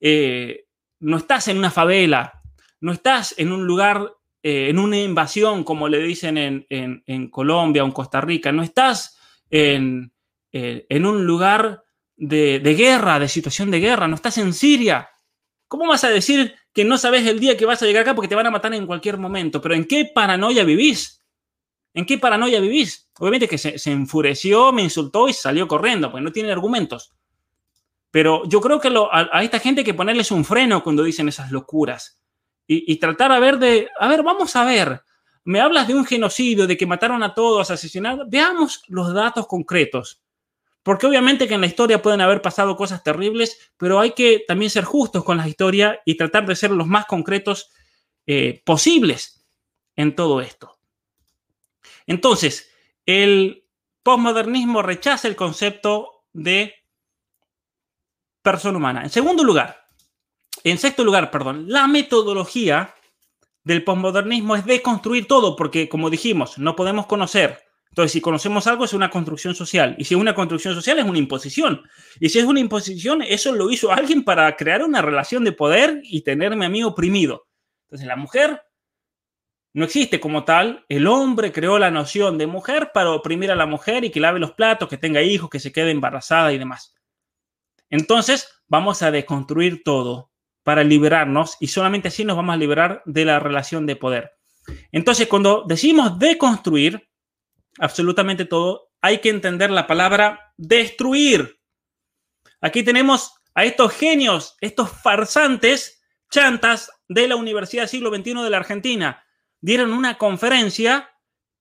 Eh, no estás en una favela, no estás en un lugar, eh, en una invasión, como le dicen en, Colombia o en Costa Rica, no estás en, un lugar de, guerra, de situación de guerra, no estás en Siria. ¿Cómo vas a decir que no sabes el día que vas a llegar acá porque te van a matar en cualquier momento. Pero ¿en qué paranoia vivís? ¿En qué paranoia vivís? Obviamente que se, enfureció, me insultó y salió corriendo, porque no tiene argumentos. Pero yo creo que a, esta gente hay que ponerles un freno cuando dicen esas locuras. Y, tratar a ver de, a ver, vamos a ver. Me hablas de un genocidio, de que mataron a todos, asesinados. Veamos los datos concretos. Porque obviamente que en la historia pueden haber pasado cosas terribles, pero hay que también ser justos con la historia y tratar de ser los más concretos eh, posibles en todo esto. Entonces, el postmodernismo rechaza el concepto de persona humana. En segundo lugar, en sexto lugar, perdón, la metodología del postmodernismo es deconstruir todo, porque como dijimos, no podemos conocer entonces, si conocemos algo, es una construcción social. Y si es una construcción social, es una imposición. Y si es una imposición, eso lo hizo alguien para crear una relación de poder y tenerme a mí oprimido. Entonces, la mujer no existe como tal. El hombre creó la noción de mujer para oprimir a la mujer y que lave los platos, que tenga hijos, que se quede embarazada y demás. Entonces, vamos a deconstruir todo para liberarnos y solamente así nos vamos a liberar de la relación de poder. Entonces, cuando decimos deconstruir absolutamente todo, hay que entender la palabra destruir. Aquí tenemos a estos genios, estos farsantes, chantas de la Universidad Siglo XXI de la Argentina. Dieron una conferencia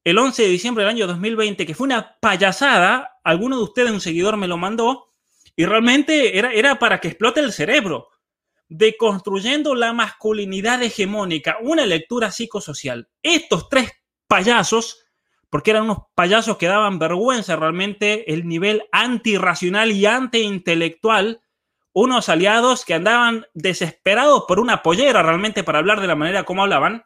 el 11 de diciembre del año 2020 que fue una payasada. Alguno de ustedes, un seguidor, me lo mandó y realmente era, era para que explote el cerebro. Deconstruyendo la masculinidad hegemónica, una lectura psicosocial. Estos tres payasos, porque eran unos payasos que daban vergüenza realmente el nivel antirracional y antiintelectual unos aliados que andaban desesperados por una pollera realmente para hablar de la manera como hablaban,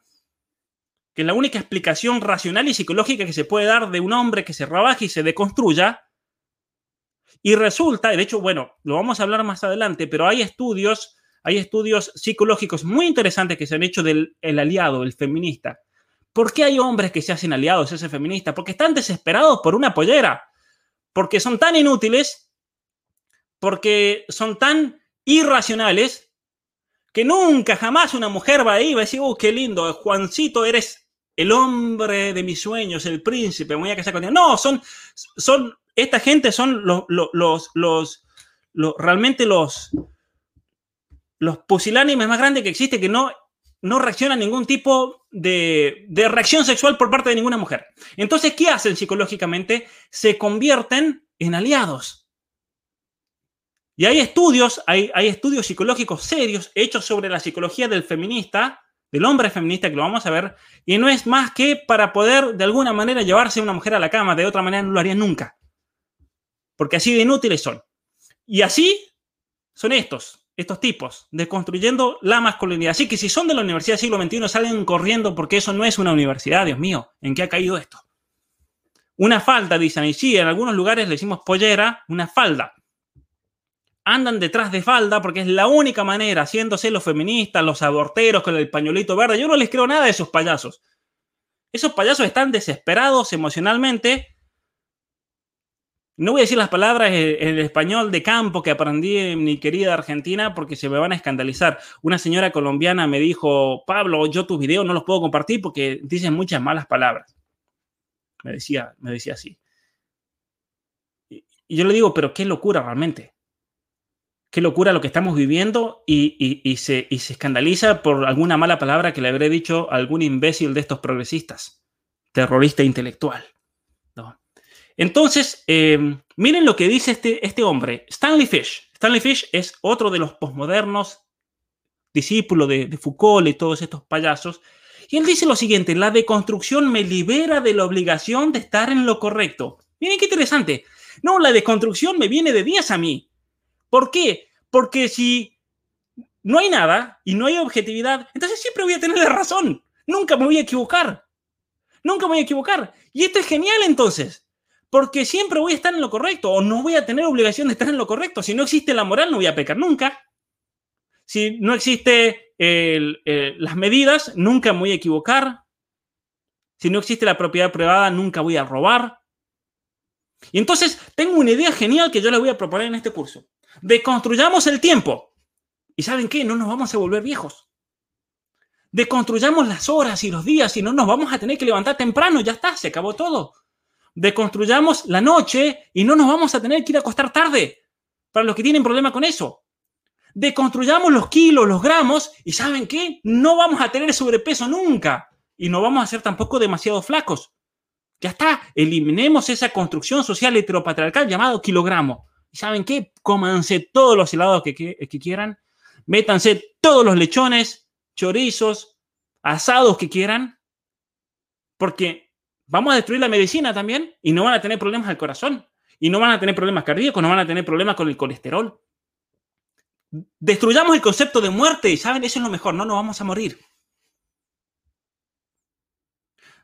que la única explicación racional y psicológica que se puede dar de un hombre que se rebaje y se deconstruya, y resulta, de hecho, bueno, lo vamos a hablar más adelante, pero hay estudios, hay estudios psicológicos muy interesantes que se han hecho del el aliado, el feminista. ¿Por qué hay hombres que se hacen aliados, ese feminista? Porque están desesperados por una pollera, porque son tan inútiles porque son tan irracionales que nunca, jamás una mujer va ahí y va a decir, oh, qué lindo, Juancito, eres el hombre de mis sueños, el príncipe, voy a casar contigo. No, son, son, esta gente son los, los, los, realmente los, los pusilánimes más grandes que existe que no, no reaccionan a ningún tipo de, de reacción sexual por parte de ninguna mujer. Entonces, ¿qué hacen psicológicamente? Se convierten en aliados y hay estudios, hay, hay estudios psicológicos serios hechos sobre la psicología del feminista, del hombre feminista, que lo vamos a ver, y no es más que para poder de alguna manera llevarse a una mujer a la cama, de otra manera no lo harían nunca. Porque así de inútiles son. Y así son estos, estos tipos, deconstruyendo la masculinidad. Así que si son de la Universidad del siglo XXI, salen corriendo porque eso no es una universidad, Dios mío, ¿en qué ha caído esto? Una falda, dicen, y sí, en algunos lugares le decimos pollera, una falda andan detrás de falda porque es la única manera, haciéndose los feministas, los aborteros con el pañuelito verde. Yo no les creo nada de esos payasos. Esos payasos están desesperados emocionalmente. No voy a decir las palabras en español de campo que aprendí en mi querida Argentina porque se me van a escandalizar. Una señora colombiana me dijo, Pablo, yo tus videos no los puedo compartir porque dicen muchas malas palabras. Me decía, me decía así. Y yo le digo, pero qué locura realmente qué locura lo que estamos viviendo y, se, escandaliza por alguna mala palabra que le habré dicho a algún imbécil de estos progresistas, terrorista intelectual. Entonces, eh, miren lo que dice este, este hombre, Stanley Fish. Stanley Fish es otro de los posmodernos, discípulo de, de Foucault y todos estos payasos. Y él dice lo siguiente, la deconstrucción me libera de la obligación de estar en lo correcto. Miren qué interesante. No, la deconstrucción me viene de 10 a mí. ¿Por qué? Porque si no hay nada y no hay objetividad, entonces siempre voy a tener la razón. Nunca me voy a equivocar. Nunca me voy a equivocar. Y esto es genial entonces. Porque siempre voy a estar en lo correcto o no voy a tener obligación de estar en lo correcto. Si no existe la moral, no voy a pecar nunca. Si no existe las medidas, nunca me voy a equivocar. Si no existe la propiedad privada, nunca voy a robar. Y entonces tengo una idea genial que yo les voy a proponer en este curso. Deconstruyamos el tiempo. ¿Y saben qué? No nos vamos a volver viejos. Deconstruyamos las horas y los días y no nos vamos a tener que levantar temprano. Ya está, se acabó todo. Deconstruyamos la noche y no nos vamos a tener que ir a acostar tarde. Para los que tienen problema con eso. Deconstruyamos los kilos, los gramos y ¿saben qué? No vamos a tener sobrepeso nunca. Y no vamos a ser tampoco demasiado flacos. Ya está, eliminemos esa construcción social heteropatriarcal llamado kilogramo. ¿Y saben qué? Cómanse todos los helados que, que, quieran, métanse todos los lechones, chorizos, asados que quieran, porque vamos a destruir la medicina también y no van a tener problemas al corazón, y no van a tener problemas cardíacos, no van a tener problemas con el colesterol. Destruyamos el concepto de muerte y saben, eso es lo mejor, no nos vamos a morir.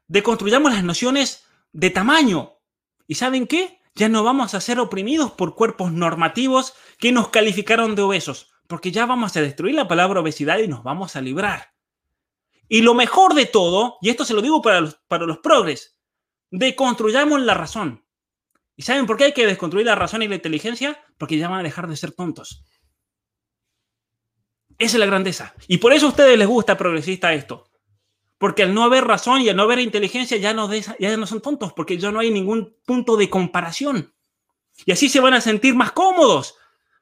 Deconstruyamos las nociones de tamaño. ¿Y saben qué? Ya no vamos a ser oprimidos por cuerpos normativos que nos calificaron de obesos, porque ya vamos a destruir la palabra obesidad y nos vamos a librar. Y lo mejor de todo, y esto se lo digo para los, para los progres, deconstruyamos la razón. ¿Y saben por qué hay que desconstruir la razón y la inteligencia? Porque ya van a dejar de ser tontos. Esa es la grandeza. Y por eso a ustedes les gusta progresista esto. Porque al no haber razón y al no haber inteligencia ya no, ya no son tontos, porque ya no hay ningún punto de comparación. Y así se van a sentir más cómodos,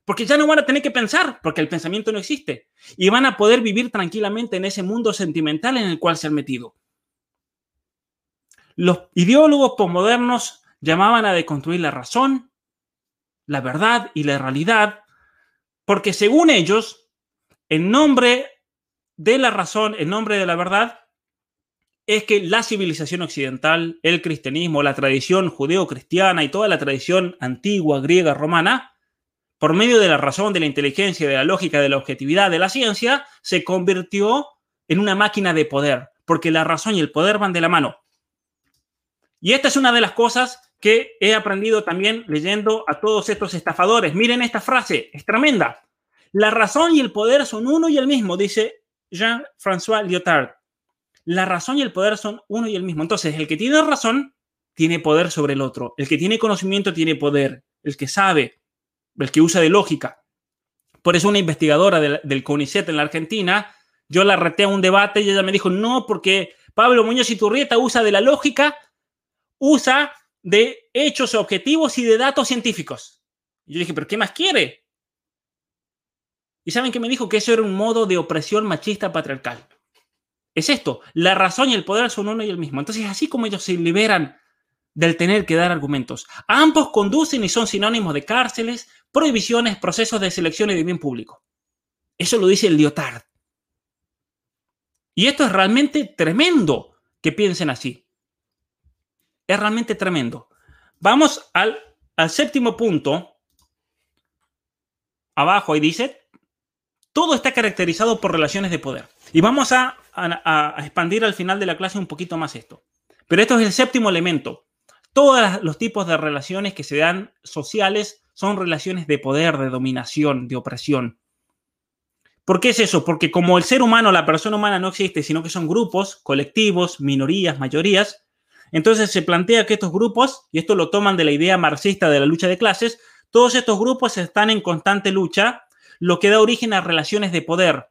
porque ya no van a tener que pensar, porque el pensamiento no existe. Y van a poder vivir tranquilamente en ese mundo sentimental en el cual se han metido. Los ideólogos posmodernos llamaban a deconstruir la razón, la verdad y la realidad, porque según ellos, en nombre de la razón, en nombre de la verdad, es que la civilización occidental, el cristianismo, la tradición judeo-cristiana y toda la tradición antigua, griega, romana, por medio de la razón, de la inteligencia, de la lógica, de la objetividad, de la ciencia, se convirtió en una máquina de poder, porque la razón y el poder van de la mano. Y esta es una de las cosas que he aprendido también leyendo a todos estos estafadores. Miren esta frase, es tremenda. La razón y el poder son uno y el mismo, dice Jean-François Lyotard. La razón y el poder son uno y el mismo. Entonces, el que tiene razón tiene poder sobre el otro. El que tiene conocimiento tiene poder. El que sabe, el que usa de lógica. Por eso una investigadora del, CONICET en la Argentina, yo la reté a un debate y ella me dijo, no, porque Pablo Muñoz y Turrieta usa de la lógica, usa de hechos objetivos y de datos científicos. Y yo dije, ¿pero qué más quiere? Y saben que me dijo que eso era un modo de opresión machista patriarcal. Es esto, la razón y el poder son uno y el mismo. Entonces, así como ellos se liberan del tener que dar argumentos, ambos conducen y son sinónimos de cárceles, prohibiciones, procesos de selección y de bien público. Eso lo dice el Lyotard. Y esto es realmente tremendo que piensen así es realmente tremendo. Vamos al, séptimo punto. Abajo ahí dice, todo está caracterizado por relaciones de poder. Y vamos a, expandir al final de la clase un poquito más esto. Pero esto es el séptimo elemento. Todos los tipos de relaciones que se dan sociales son relaciones de poder, de dominación, de opresión. ¿Por qué es eso? Porque como el ser humano, la persona humana no existe, sino que son grupos, colectivos, minorías, mayorías, entonces se plantea que estos grupos, y esto lo toman de la idea marxista de la lucha de clases, todos estos grupos están en constante lucha, lo que da origen a relaciones de poder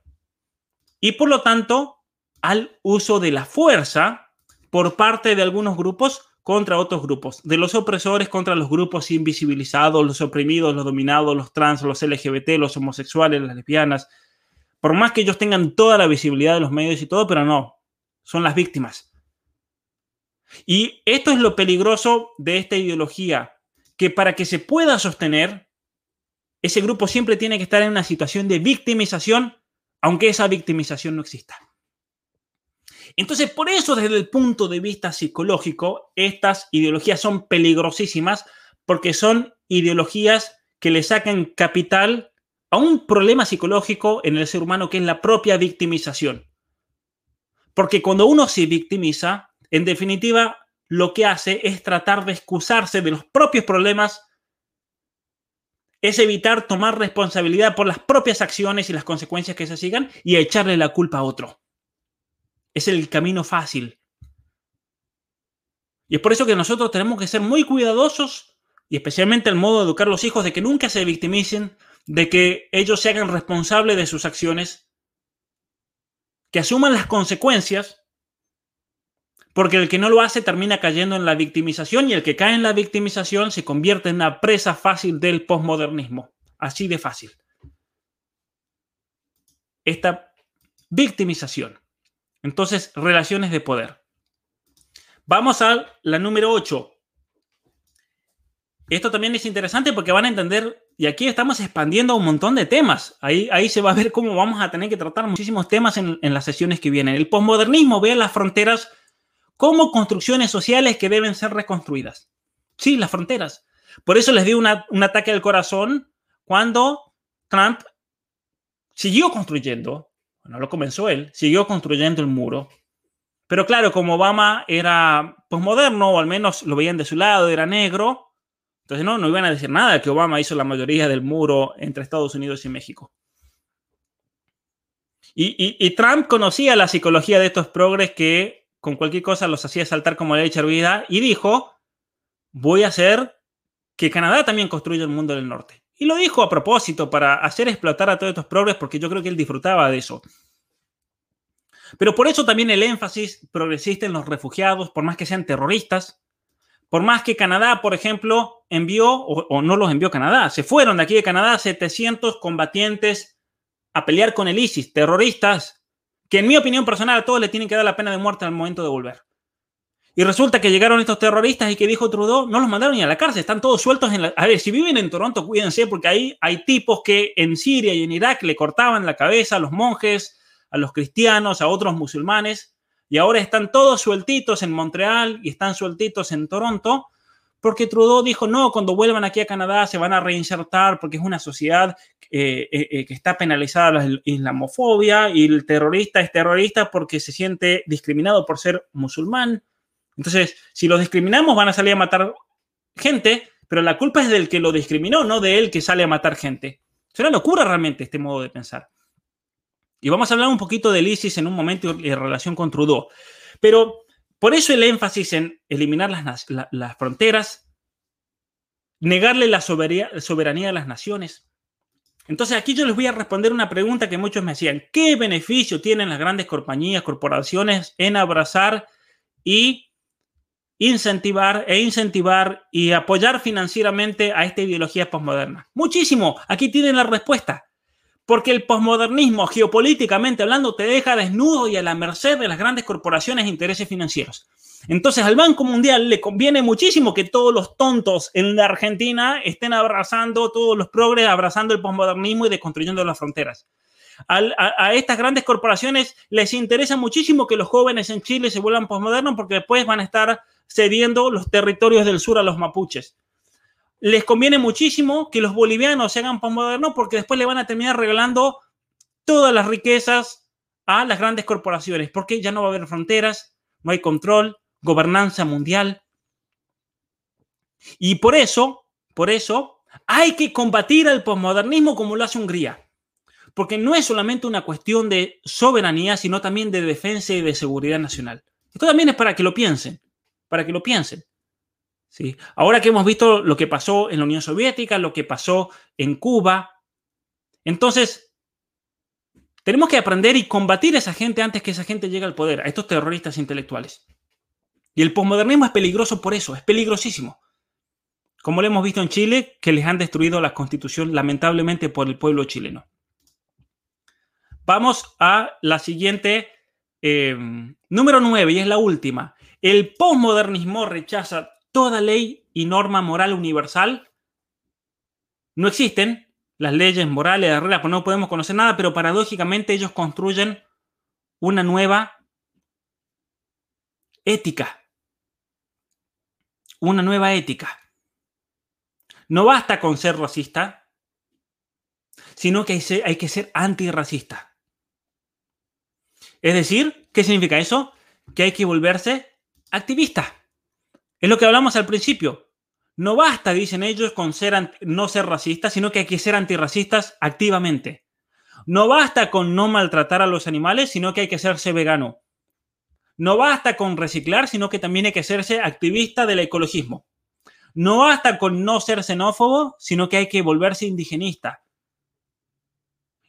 y por lo tanto al uso de la fuerza por parte de algunos grupos contra otros grupos, de los opresores contra los grupos invisibilizados, los oprimidos, los dominados, los trans, los LGBT, los homosexuales, las lesbianas, por más que ellos tengan toda la visibilidad de los medios y todo, pero no, son las víctimas. Y esto es lo peligroso de esta ideología, que para que se pueda sostener, ese grupo siempre tiene que estar en una situación de victimización, aunque esa victimización no exista. Entonces, por eso desde el punto de vista psicológico, estas ideologías son peligrosísimas porque son ideologías que le sacan capital a un problema psicológico en el ser humano que es la propia victimización. Porque cuando uno se victimiza, en definitiva, lo que hace es tratar de excusarse de los propios problemas, es evitar tomar responsabilidad por las propias acciones y las consecuencias que se sigan y echarle la culpa a otro. Es el camino fácil. Y es por eso que nosotros tenemos que ser muy cuidadosos y especialmente el modo de educar a los hijos de que nunca se victimicen, de que ellos se hagan responsables de sus acciones, que asuman las consecuencias porque el que no lo hace termina cayendo en la victimización y el que cae en la victimización se convierte en una presa fácil del posmodernismo. Así de fácil. Esta victimización. Entonces, relaciones de poder. Vamos a la número 8. Esto también es interesante porque van a entender, y aquí estamos expandiendo un montón de temas. Ahí, ahí se va a ver cómo vamos a tener que tratar muchísimos temas en, en las sesiones que vienen. El posmodernismo ve las fronteras como construcciones sociales que deben ser reconstruidas. Sí, las fronteras. Por eso les dio un ataque al corazón cuando Trump siguió construyendo, no lo comenzó él, siguió construyendo el muro. Pero claro, como Obama era posmoderno, o al menos lo veían de su lado, era negro, entonces no, no iban a decir nada que Obama hizo la mayoría del muro entre Estados Unidos y México. Y, Trump conocía la psicología de estos progres que con cualquier cosa los hacía saltar como leche hervida y dijo, voy a hacer que Canadá también construya el mundo del norte. Y lo dijo a propósito para hacer explotar a todos estos progres porque yo creo que él disfrutaba de eso. Pero por eso también el énfasis progresista en los refugiados, por más que sean terroristas, por más que Canadá, por ejemplo, envió, o, no los envió Canadá, se fueron de aquí de Canadá 700 combatientes a pelear con el ISIS, terroristas, que en mi opinión personal a todos le tienen que dar la pena de muerte al momento de volver. Y resulta que llegaron estos terroristas y que dijo Trudeau, no los mandaron ni a la cárcel, están todos sueltos en la... A ver, si viven en Toronto, cuídense, porque ahí hay tipos que en Siria y en Irak le cortaban la cabeza a los monjes, a los cristianos, a otros musulmanes, y ahora están todos sueltitos en Montreal y están sueltitos en Toronto, porque Trudeau dijo, no, cuando vuelvan aquí a Canadá se van a reinsertar porque es una sociedad eh, eh, eh, que está penalizada la islamofobia y el terrorista es terrorista porque se siente discriminado por ser musulmán. Entonces, si los discriminamos van a salir a matar gente, pero la culpa es del que lo discriminó, no de él que sale a matar gente. Es una locura realmente este modo de pensar. Y vamos a hablar un poquito del ISIS en un momento en relación con Trudeau. Pero por eso el énfasis en eliminar las, fronteras, negarle la soberanía a las naciones. Entonces aquí yo les voy a responder una pregunta que muchos me hacían. ¿Qué beneficio tienen las grandes compañías, corporaciones en abrazar y incentivar e incentivar y apoyar financieramente a esta ideología postmoderna? Muchísimo. Aquí tienen la respuesta. Porque el posmodernismo, geopolíticamente hablando, te deja desnudo y a la merced de las grandes corporaciones e intereses financieros. Entonces al Banco Mundial le conviene muchísimo que todos los tontos en la Argentina estén abrazando, todos los progres abrazando el posmodernismo y desconstruyendo las fronteras. A, a, estas grandes corporaciones les interesa muchísimo que los jóvenes en Chile se vuelvan posmodernos porque después van a estar cediendo los territorios del sur a los mapuches les conviene muchísimo que los bolivianos se hagan postmodernos porque después le van a terminar regalando todas las riquezas a las grandes corporaciones, porque ya no va a haber fronteras, no hay control, gobernanza mundial. Y por eso, por eso, hay que combatir al posmodernismo como lo hace Hungría. Porque no es solamente una cuestión de soberanía, sino también de defensa y de seguridad nacional. Esto también es para que lo piensen, para que lo piensen. Ahora que hemos visto lo que pasó en la Unión Soviética, lo que pasó en Cuba, entonces tenemos que aprender y combatir a esa gente antes que esa gente llegue al poder, a estos terroristas intelectuales. Y el posmodernismo es peligroso por eso, es peligrosísimo. Como lo hemos visto en Chile, que les han destruido la constitución lamentablemente por el pueblo chileno. Vamos a la siguiente, eh, número 9, y es la última. El posmodernismo rechaza toda ley y norma moral universal. No existen las leyes morales, las reglas, pues no podemos conocer nada, pero paradójicamente ellos construyen una nueva ética. Una nueva ética. No basta con ser racista, sino que hay que ser antirracista. Es decir, ¿qué significa eso? Que hay que volverse activista. Es lo que hablamos al principio. No basta, dicen ellos, con ser no ser racistas, sino que hay que ser antirracistas activamente. No basta con no maltratar a los animales, sino que hay que hacerse vegano. No basta con reciclar, sino que también hay que hacerse activista del ecologismo. No basta con no ser xenófobo, sino que hay que volverse indigenista.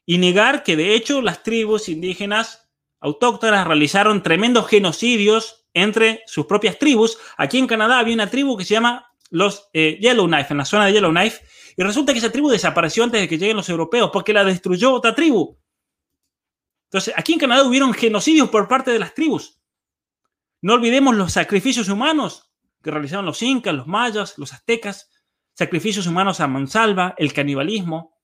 Y negar que de hecho las tribus indígenas autóctonas realizaron tremendos genocidios entre sus propias tribus. Aquí en Canadá había una tribu que se llama los eh, Yellowknife, en la zona de Yellowknife, y resulta que esa tribu desapareció antes de que lleguen los europeos porque la destruyó otra tribu. Entonces, aquí en Canadá hubieron genocidios por parte de las tribus. No olvidemos los sacrificios humanos que realizaron los incas, los mayas, los aztecas, sacrificios humanos a mansalva, el canibalismo.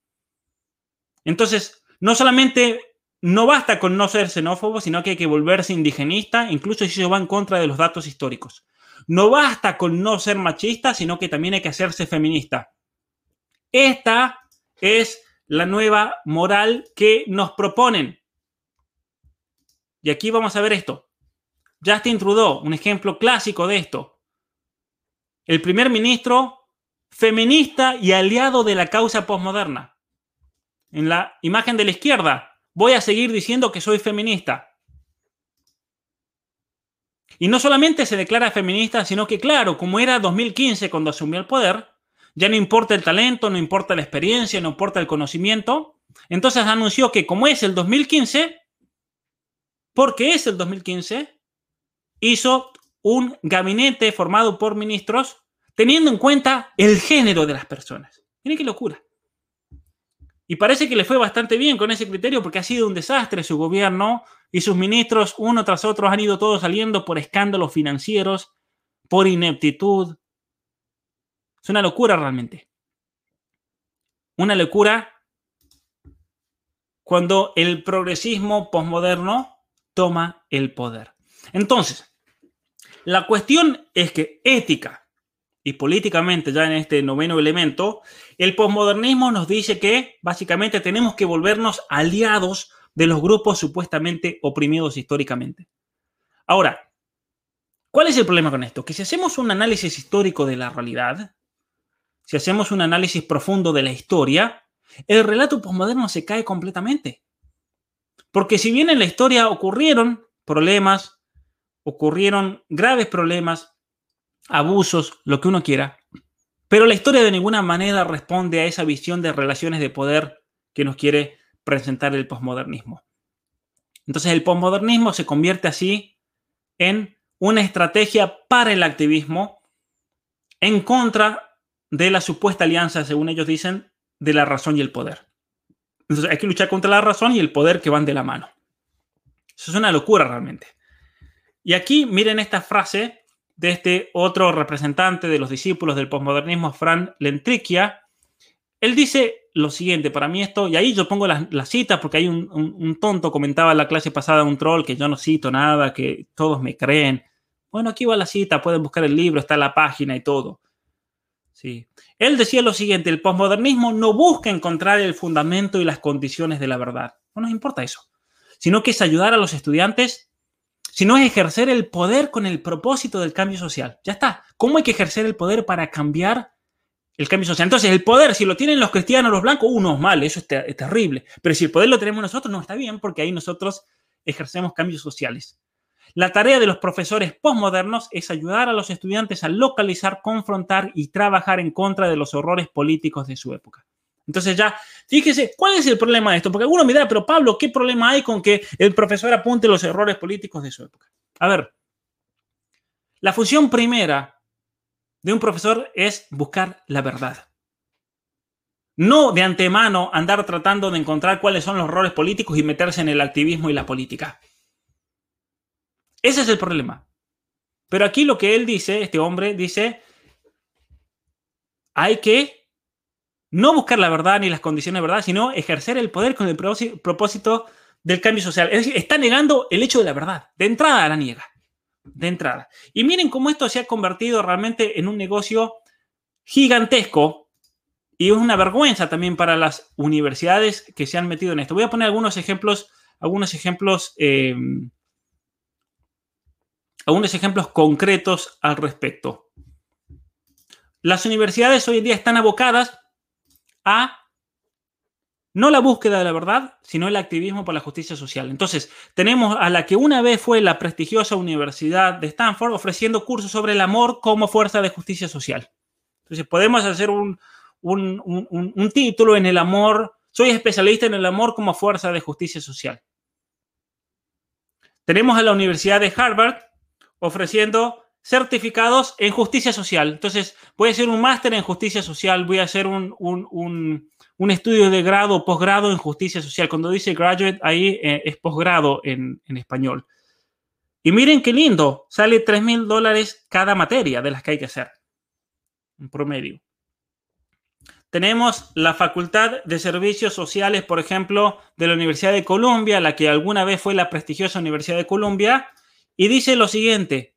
Entonces, no solamente no basta con no ser xenófobo, sino que hay que volverse indigenista, incluso si se va en contra de los datos históricos. No basta con no ser machista, sino que también hay que hacerse feminista. Esta es la nueva moral que nos proponen. Y aquí vamos a ver esto. Justin Trudeau, un ejemplo clásico de esto. El primer ministro feminista y aliado de la causa postmoderna. En la imagen de la izquierda, voy a seguir diciendo que soy feminista. Y no solamente se declara feminista, sino que, claro, como era 2015 cuando asumió el poder, ya no importa el talento, no importa la experiencia, no importa el conocimiento. Entonces anunció que como es el 2015, porque es el 2015, hizo un gabinete formado por ministros teniendo en cuenta el género de las personas. Miren qué locura. Y parece que le fue bastante bien con ese criterio porque ha sido un desastre su gobierno y sus ministros, uno tras otro, han ido todos saliendo por escándalos financieros, por ineptitud. Es una locura realmente. Una locura cuando el progresismo posmoderno toma el poder. Entonces, la cuestión es que ética y políticamente ya en este noveno elemento, el posmodernismo nos dice que básicamente tenemos que volvernos aliados de los grupos supuestamente oprimidos históricamente. Ahora, ¿cuál es el problema con esto? Que si hacemos un análisis histórico de la realidad, si hacemos un análisis profundo de la historia, el relato posmoderno se cae completamente. Porque si bien en la historia ocurrieron problemas, ocurrieron graves problemas, abusos, lo que uno quiera, pero la historia de ninguna manera responde a esa visión de relaciones de poder que nos quiere presentar el posmodernismo. Entonces el posmodernismo se convierte así en una estrategia para el activismo en contra de la supuesta alianza, según ellos dicen, de la razón y el poder. Entonces hay que luchar contra la razón y el poder que van de la mano. Eso es una locura realmente. Y aquí miren esta frase de este otro representante de los discípulos del posmodernismo, Fran Lentriquia. Él dice lo siguiente, para mí esto, y ahí yo pongo las, citas porque hay un, tonto comentaba en la clase pasada, un troll, que yo no cito nada, que todos me creen. Bueno, aquí va la cita, pueden buscar el libro, está la página y todo. Sí. Él decía lo siguiente, el posmodernismo no busca encontrar el fundamento y las condiciones de la verdad. No nos importa eso, sino que es ayudar a los estudiantes sino es ejercer el poder con el propósito del cambio social. Ya está. ¿Cómo hay que ejercer el poder para cambiar el cambio social? Entonces, el poder, si lo tienen los cristianos, los blancos, uno es mal, eso es, es terrible. Pero si el poder lo tenemos nosotros, no está bien, porque ahí nosotros ejercemos cambios sociales. La tarea de los profesores postmodernos es ayudar a los estudiantes a localizar, confrontar y trabajar en contra de los horrores políticos de su época. Entonces ya, fíjese, ¿cuál es el problema de esto? Porque alguno me dirá, pero Pablo, ¿qué problema hay con que el profesor apunte los errores políticos de su época? A ver, la función primera de un profesor es buscar la verdad. No de antemano andar tratando de encontrar cuáles son los errores políticos y meterse en el activismo y la política. Ese es el problema. Pero aquí lo que él dice, este hombre dice, hay que no buscar la verdad ni las condiciones de verdad, sino ejercer el poder con el propósito del cambio social. Es decir, está negando el hecho de la verdad. De entrada la niega. De entrada. Y miren cómo esto se ha convertido realmente en un negocio gigantesco y es una vergüenza también para las universidades que se han metido en esto. Voy a poner algunos ejemplos, algunos ejemplos, eh, algunos ejemplos concretos al respecto. Las universidades hoy en día están abocadas a no la búsqueda de la verdad, sino el activismo por la justicia social. Entonces, tenemos a la que una vez fue la prestigiosa Universidad de Stanford ofreciendo cursos sobre el amor como fuerza de justicia social. Entonces, podemos hacer un, un título en el amor, soy especialista en el amor como fuerza de justicia social. Tenemos a la Universidad de Harvard ofreciendo certificados en justicia social. Entonces, voy a hacer un máster en justicia social, voy a hacer un, un, estudio de grado o posgrado en justicia social. Cuando dice graduate, ahí eh, es posgrado en, en, español. Y miren qué lindo, sale 3 mil dólares cada materia de las que hay que hacer, en promedio. Tenemos la Facultad de Servicios Sociales, por ejemplo, de la Universidad de Columbia, la que alguna vez fue la prestigiosa Universidad de Columbia, y dice lo siguiente,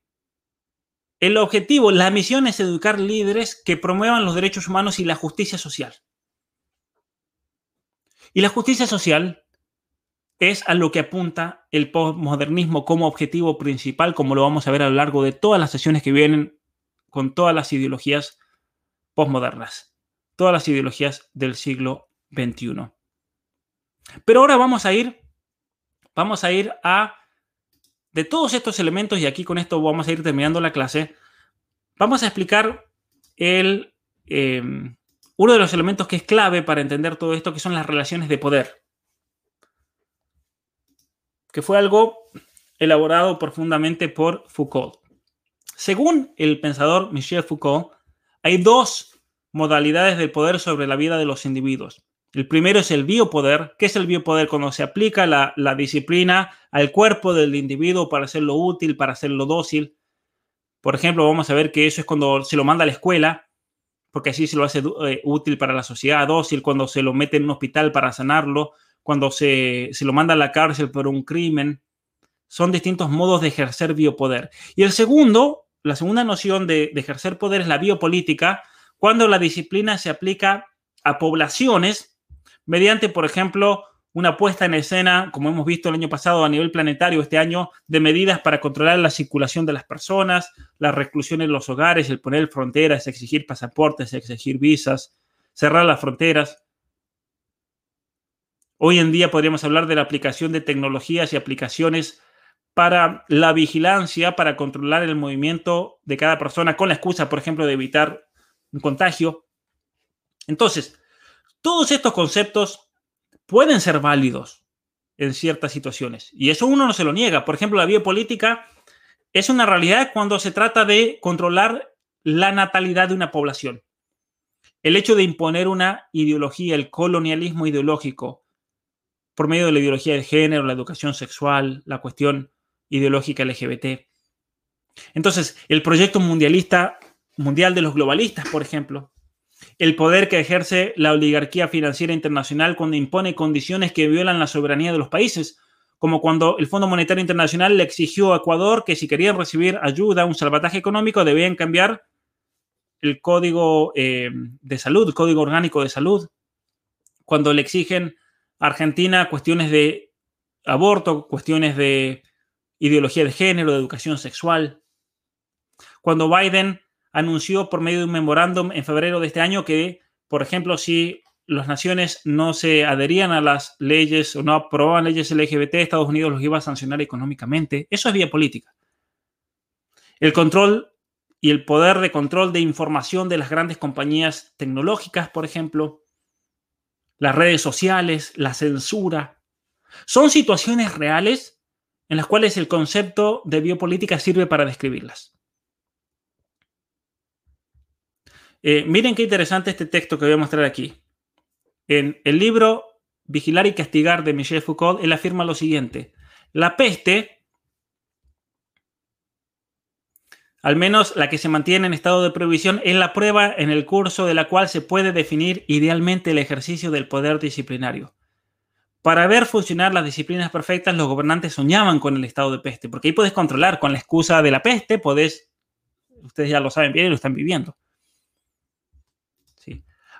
el objetivo, la misión es educar líderes que promuevan los derechos humanos y la justicia social. Y la justicia social es a lo que apunta el postmodernismo como objetivo principal, como lo vamos a ver a lo largo de todas las sesiones que vienen con todas las ideologías postmodernas, todas las ideologías del siglo XXI. Pero ahora vamos a ir, vamos a ir a de todos estos elementos, y aquí con esto vamos a ir terminando la clase, vamos a explicar el eh, uno de los elementos que es clave para entender todo esto, que son las relaciones de poder, que fue algo elaborado profundamente por Foucault. Según el pensador Michel Foucault, hay dos modalidades del poder sobre la vida de los individuos. El primero es el biopoder. ¿Qué es el biopoder? Cuando se aplica la, disciplina al cuerpo del individuo para hacerlo útil, para hacerlo dócil. Por ejemplo, vamos a ver que eso es cuando se lo manda a la escuela, porque así se lo hace eh, útil para la sociedad, dócil, cuando se lo mete en un hospital para sanarlo, cuando se, se lo manda a la cárcel por un crimen. Son distintos modos de ejercer biopoder. Y el segundo, la segunda noción de, de ejercer poder es la biopolítica, cuando la disciplina se aplica a poblaciones mediante, por ejemplo, una puesta en escena, como hemos visto el año pasado a nivel planetario, este año, de medidas para controlar la circulación de las personas, la reclusión en los hogares, el poner fronteras, exigir pasaportes, exigir visas, cerrar las fronteras. Hoy en día podríamos hablar de la aplicación de tecnologías y aplicaciones para la vigilancia, para controlar el movimiento de cada persona con la excusa, por ejemplo, de evitar un contagio. Entonces, todos estos conceptos pueden ser válidos en ciertas situaciones. Y eso uno no se lo niega. Por ejemplo, la biopolítica es una realidad cuando se trata de controlar la natalidad de una población. El hecho de imponer una ideología, el colonialismo ideológico, por medio de la ideología de género, la educación sexual, la cuestión ideológica LGBT. Entonces, el proyecto mundialista, mundial de los globalistas, por ejemplo, el poder que ejerce la oligarquía financiera internacional cuando impone condiciones que violan la soberanía de los países, como cuando el Fondo Monetario Internacional le exigió a Ecuador que si querían recibir ayuda, un salvataje económico, debían cambiar el código eh, de salud, el código orgánico de salud, cuando le exigen a Argentina cuestiones de aborto, cuestiones de ideología de género, de educación sexual, cuando Biden anunció por medio de un memorándum en febrero de este año que, por ejemplo, si las naciones no se adherían a las leyes o no aprobaban leyes LGBT, Estados Unidos los iba a sancionar económicamente. Eso es vía política. El control y el poder de control de información de las grandes compañías tecnológicas, por ejemplo, las redes sociales, la censura, son situaciones reales en las cuales el concepto de biopolítica sirve para describirlas. Eh, miren qué interesante este texto que voy a mostrar aquí. En el libro Vigilar y Castigar de Michel Foucault, él afirma lo siguiente. La peste, al menos la que se mantiene en estado de prohibición, es la prueba en el curso de la cual se puede definir idealmente el ejercicio del poder disciplinario. Para ver funcionar las disciplinas perfectas, los gobernantes soñaban con el estado de peste, porque ahí puedes controlar con la excusa de la peste, podés, ustedes ya lo saben bien y lo están viviendo.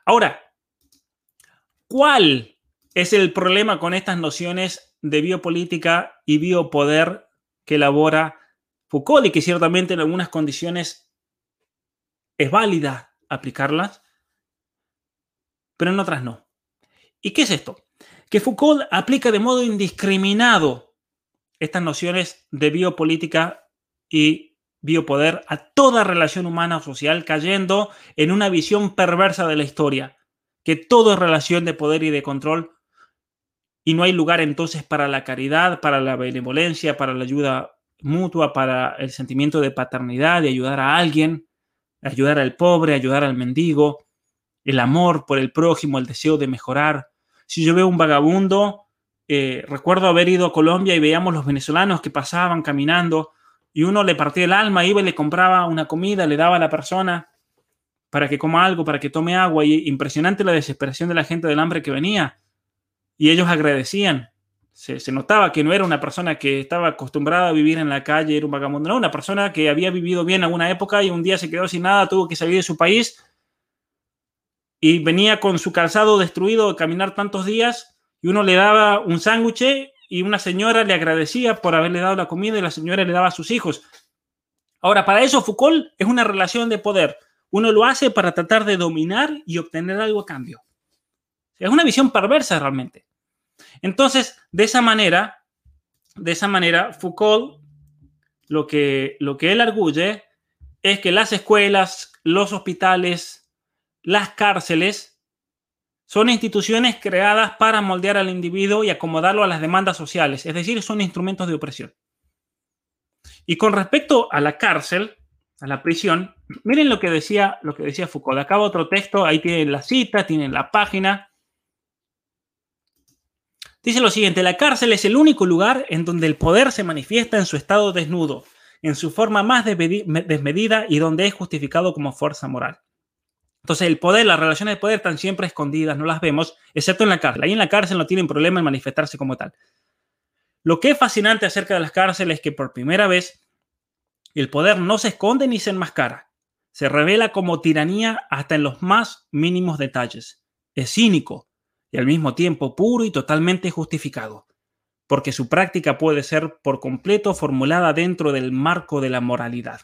Ahora, ¿cuál es el problema con estas nociones de biopolítica y biopoder que elabora Foucault y que ciertamente en algunas condiciones es válida aplicarlas, pero en otras no? ¿Y qué es esto? Que Foucault aplica de modo indiscriminado estas nociones de biopolítica y biopoder a toda relación humana o social, cayendo en una visión perversa de la historia, que todo es relación de poder y de control, y no hay lugar entonces para la caridad, para la benevolencia, para la ayuda mutua, para el sentimiento de paternidad, de ayudar a alguien, ayudar al pobre, ayudar al mendigo, el amor por el prójimo, el deseo de mejorar. Si yo veo un vagabundo, eh, recuerdo haber ido a Colombia y veíamos los venezolanos que pasaban caminando y uno le partía el alma, iba y le compraba una comida, le daba a la persona para que coma algo, para que tome agua. Y impresionante la desesperación de la gente del hambre que venía. Y ellos agradecían. Se, notaba que no era una persona que estaba acostumbrada a vivir en la calle, era un vagabundo, no, una persona que había vivido bien en alguna época y un día se quedó sin nada, tuvo que salir de su país y venía con su calzado destruido de caminar tantos días y uno le daba un sándwich y una señora le agradecía por haberle dado la comida y la señora le daba a sus hijos. Ahora, para eso Foucault es una relación de poder. Uno lo hace para tratar de dominar y obtener algo a cambio. Es una visión perversa realmente. Entonces, de esa manera, de esa manera, Foucault lo que, lo que él arguye es que las escuelas, los hospitales, las cárceles son instituciones creadas para moldear al individuo y acomodarlo a las demandas sociales, es decir, son instrumentos de opresión. Y con respecto a la cárcel, a la prisión, miren lo que decía, lo que decía Foucault. Acaba otro texto, ahí tienen la cita, tienen la página. Dice lo siguiente, la cárcel es el único lugar en donde el poder se manifiesta en su estado desnudo, en su forma más desmedida y donde es justificado como fuerza moral. Entonces el poder, las relaciones de poder están siempre escondidas, no las vemos, excepto en la cárcel. Ahí en la cárcel no tienen problema en manifestarse como tal. Lo que es fascinante acerca de las cárceles es que por primera vez el poder no se esconde ni se enmascara. Se revela como tiranía hasta en los más mínimos detalles. Es cínico y al mismo tiempo puro y totalmente justificado, porque su práctica puede ser por completo formulada dentro del marco de la moralidad.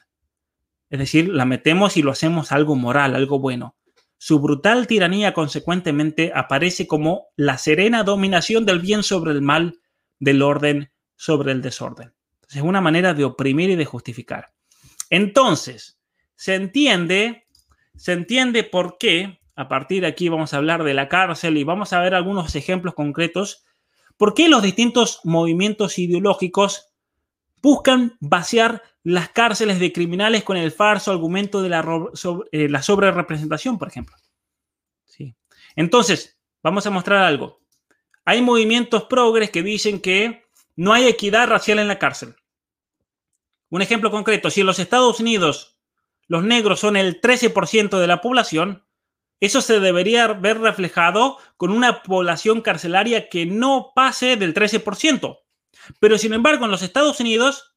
Es decir, la metemos y lo hacemos algo moral, algo bueno. Su brutal tiranía consecuentemente aparece como la serena dominación del bien sobre el mal, del orden sobre el desorden es una manera de oprimir y de justificar. Entonces, se entiende, se entiende por qué, a partir de aquí vamos a hablar de la cárcel y vamos a ver algunos ejemplos concretos, por qué los distintos movimientos ideológicos buscan vaciar las cárceles de criminales con el falso argumento de la, sobre, eh, sobrerepresentación, por ejemplo. ¿Sí? Entonces, vamos a mostrar algo. Hay movimientos progres que dicen que no hay equidad racial en la cárcel. Un ejemplo concreto, si en los Estados Unidos los negros son el 13% de la población, eso se debería ver reflejado con una población carcelaria que no pase del 13%. Pero sin embargo, en los Estados Unidos,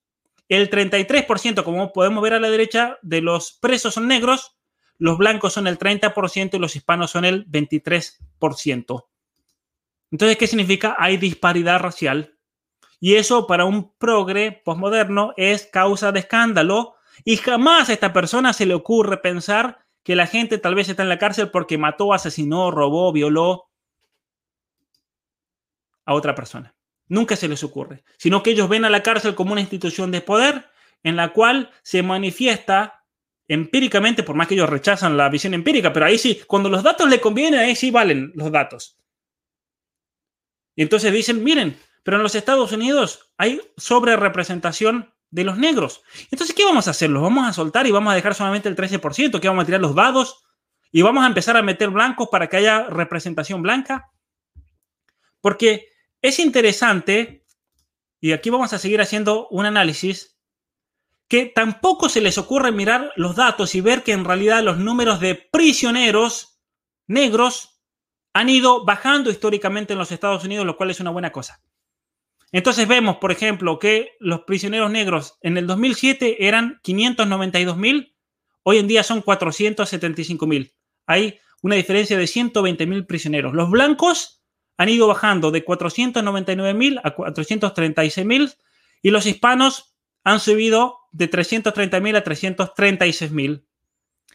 el 33%, como podemos ver a la derecha, de los presos son negros, los blancos son el 30% y los hispanos son el 23%. Entonces, ¿qué significa? Hay disparidad racial y eso para un progre postmoderno es causa de escándalo. Y jamás a esta persona se le ocurre pensar que la gente tal vez está en la cárcel porque mató, asesinó, robó, violó a otra persona. Nunca se les ocurre. Sino que ellos ven a la cárcel como una institución de poder en la cual se manifiesta empíricamente, por más que ellos rechazan la visión empírica, pero ahí sí, cuando los datos le convienen, ahí sí valen los datos. Y entonces dicen, miren, pero en los Estados Unidos hay sobre representación de los negros. Entonces, ¿qué vamos a hacer? ¿Los vamos a soltar y vamos a dejar solamente el 13%? ¿Qué vamos a tirar los dados? ¿Y vamos a empezar a meter blancos para que haya representación blanca? Porque es interesante, y aquí vamos a seguir haciendo un análisis, que tampoco se les ocurre mirar los datos y ver que en realidad los números de prisioneros negros han ido bajando históricamente en los Estados Unidos, lo cual es una buena cosa. Entonces vemos, por ejemplo, que los prisioneros negros en el 2007 eran 592 mil, hoy en día son 475 mil. Hay una diferencia de 120 mil prisioneros. Los blancos han ido bajando de 499 mil a 436 mil y los hispanos han subido de 330 mil a 336 mil.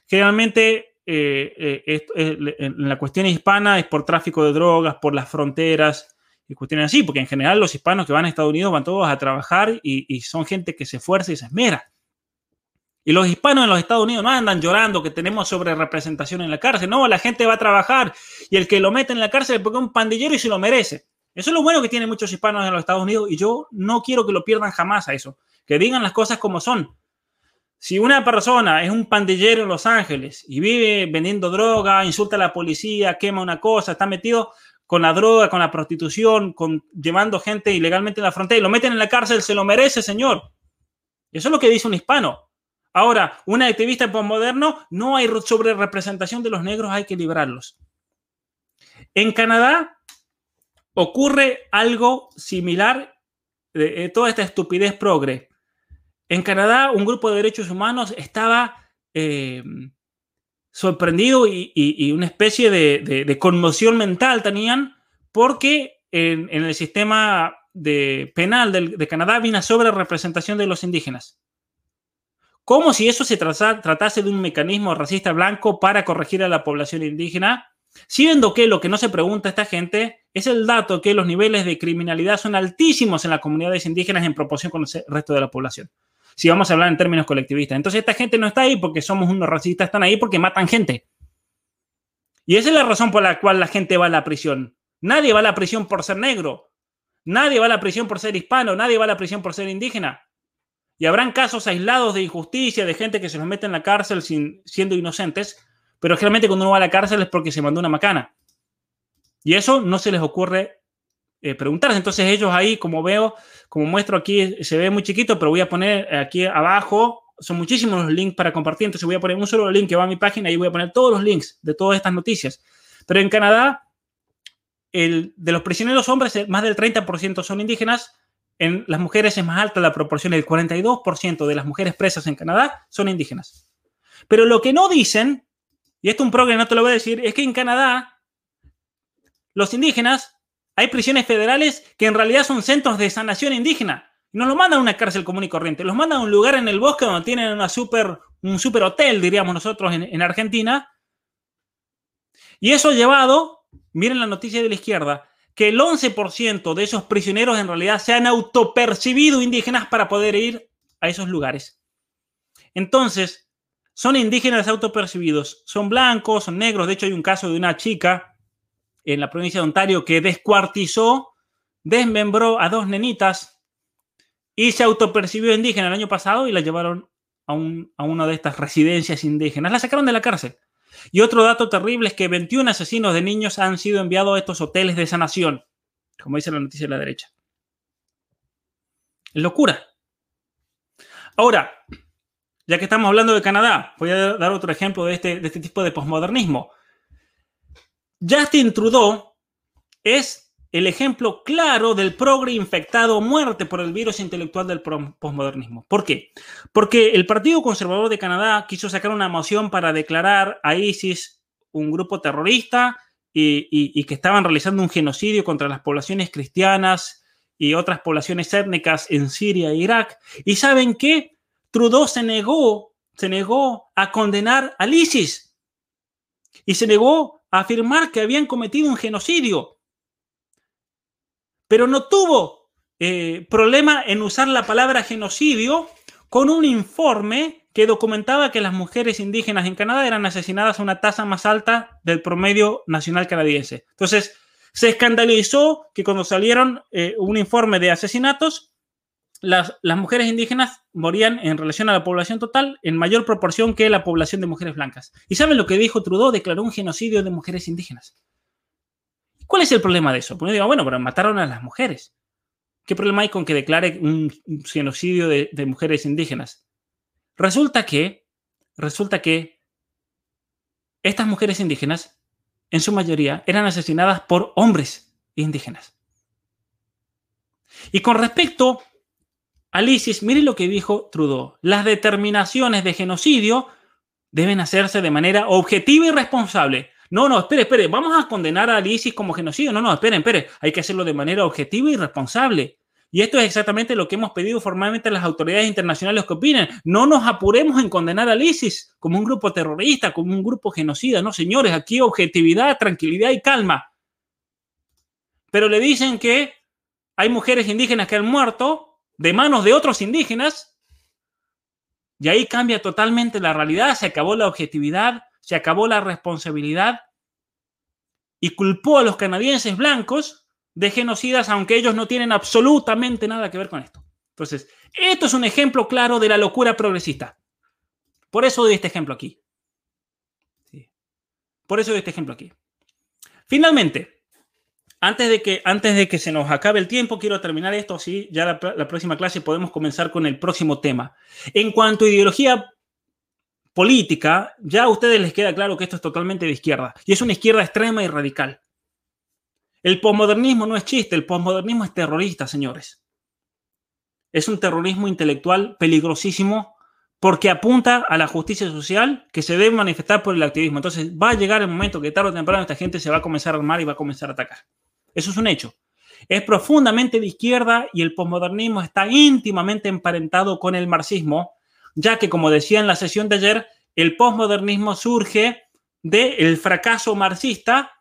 Generalmente eh, eh, la cuestión hispana es por tráfico de drogas, por las fronteras, y cuestiones así, porque en general los hispanos que van a Estados Unidos van todos a trabajar y, son gente que se esfuerza y se esmera. Y los hispanos en los Estados Unidos no andan llorando que tenemos sobre representación en la cárcel. No, la gente va a trabajar y el que lo mete en la cárcel es porque es un pandillero y se lo merece. Eso es lo bueno que tienen muchos hispanos en los Estados Unidos y yo no quiero que lo pierdan jamás a eso. Que digan las cosas como son. Si una persona es un pandillero en Los Ángeles y vive vendiendo droga, insulta a la policía, quema una cosa, está metido, con la droga, con la prostitución, con llevando gente ilegalmente en la frontera y lo meten en la cárcel, se lo merece, señor. Eso es lo que dice un hispano. Ahora, un activista postmoderno, no hay sobre representación de los negros, hay que librarlos. En Canadá ocurre algo similar de, toda esta estupidez progre. En Canadá, un grupo de derechos humanos estaba eh, sorprendido y, una especie de, conmoción mental tenían porque en, el sistema de penal de, Canadá había una sobre representación de los indígenas. Como si eso se tratase de un mecanismo racista blanco para corregir a la población indígena, siendo que lo que no se pregunta a esta gente es el dato que los niveles de criminalidad son altísimos en las comunidades indígenas en proporción con el resto de la población si vamos a hablar en términos colectivistas. Entonces esta gente no está ahí porque somos unos racistas, están ahí porque matan gente. Y esa es la razón por la cual la gente va a la prisión. Nadie va a la prisión por ser negro. Nadie va a la prisión por ser hispano. Nadie va a la prisión por ser indígena. Y habrán casos aislados de injusticia, de gente que se los mete en la cárcel sin, siendo inocentes, pero generalmente cuando uno va a la cárcel es porque se mandó una macana. Y eso no se les ocurre eh, preguntarse. Entonces ellos ahí, como veo, como muestro aquí, se ve muy chiquito, pero voy a poner aquí abajo, son muchísimos los links para compartir, entonces voy a poner un solo link que va a mi página y voy a poner todos los links de todas estas noticias. Pero en Canadá, el, de los prisioneros hombres, más del 30% son indígenas, en las mujeres es más alta la proporción, el 42% de las mujeres presas en Canadá son indígenas. Pero lo que no dicen, y esto un programa no te lo voy a decir, es que en Canadá los indígenas, hay prisiones federales que en realidad son centros de sanación indígena. No los mandan a una cárcel común y corriente, los mandan a un lugar en el bosque donde tienen una super, un super hotel, diríamos nosotros, en, en Argentina. Y eso ha llevado, miren la noticia de la izquierda, que el 11% de esos prisioneros en realidad se han autopercibido indígenas para poder ir a esos lugares. Entonces, son indígenas autopercibidos, son blancos, son negros. De hecho, hay un caso de una chica en la provincia de Ontario que descuartizó, desmembró a dos nenitas y se autopercibió indígena el año pasado y la llevaron a, a una de estas residencias indígenas. La sacaron de la cárcel. Y otro dato terrible es que 21 asesinos de niños han sido enviados a estos hoteles de sanación, como dice la noticia de la derecha. Locura. Ahora, ya que estamos hablando de Canadá, voy a dar otro ejemplo de este, de este tipo de posmodernismo. Justin Trudeau es el ejemplo claro del progre infectado muerte por el virus intelectual del posmodernismo. ¿Por qué? Porque el Partido Conservador de Canadá quiso sacar una moción para declarar a ISIS un grupo terrorista y, que estaban realizando un genocidio contra las poblaciones cristianas y otras poblaciones étnicas en Siria e Irak. ¿Y saben qué? Trudeau se negó, se negó a condenar al ISIS y se negó a afirmar que habían cometido un genocidio pero no tuvo eh, problema en usar la palabra genocidio con un informe que documentaba que las mujeres indígenas en Canadá eran asesinadas a una tasa más alta del promedio nacional canadiense. Entonces, se escandalizó que cuando salieron eh, un informe de asesinatos, las, las, mujeres indígenas morían en relación a la población total en mayor proporción que la población de mujeres blancas. ¿Y saben lo que dijo Trudeau? Declaró un genocidio de mujeres indígenas. ¿Cuál es el problema de eso? Pues digo, bueno, pero mataron a las mujeres. ¿Qué problema hay con que declare un genocidio de, mujeres indígenas? Resulta que, resulta que estas mujeres indígenas, en su mayoría, eran asesinadas por hombres indígenas. Y con respecto a ISIS, mire lo que dijo Trudeau. Las determinaciones de genocidio deben hacerse de manera objetiva y responsable, no, no, espere, espere, vamos a condenar a ISIS como genocidio. No, no, esperen, espere, hay que hacerlo de manera objetiva y responsable. Y esto es exactamente lo que hemos pedido formalmente a las autoridades internacionales que opinen. No nos apuremos en condenar al ISIS como un grupo terrorista, como un grupo genocida. No, señores, aquí objetividad, tranquilidad y calma. Pero le dicen que hay mujeres indígenas que han muerto de manos de otros indígenas. Y ahí cambia totalmente la realidad, se acabó la objetividad, se acabó la responsabilidad y culpó a los canadienses blancos de genocidas, aunque ellos no tienen absolutamente nada que ver con esto. Entonces, esto es un ejemplo claro de la locura progresista. Por eso doy este ejemplo aquí. Por eso doy este ejemplo aquí. Finalmente, antes de, que, antes de que se nos acabe el tiempo, quiero terminar esto así. Ya la, la próxima clase podemos comenzar con el próximo tema. En cuanto a ideología política, ya a ustedes les queda claro que esto es totalmente de izquierda. Y es una izquierda extrema y radical. El posmodernismo no es chiste, el posmodernismo es terrorista, señores. Es un terrorismo intelectual peligrosísimo porque apunta a la justicia social que se debe manifestar por el activismo. Entonces va a llegar el momento que tarde o temprano esta gente se va a comenzar a armar y va a comenzar a atacar. Eso es un hecho. Es profundamente de izquierda y el posmodernismo está íntimamente emparentado con el marxismo, ya que, como decía en la sesión de ayer, el posmodernismo surge del fracaso marxista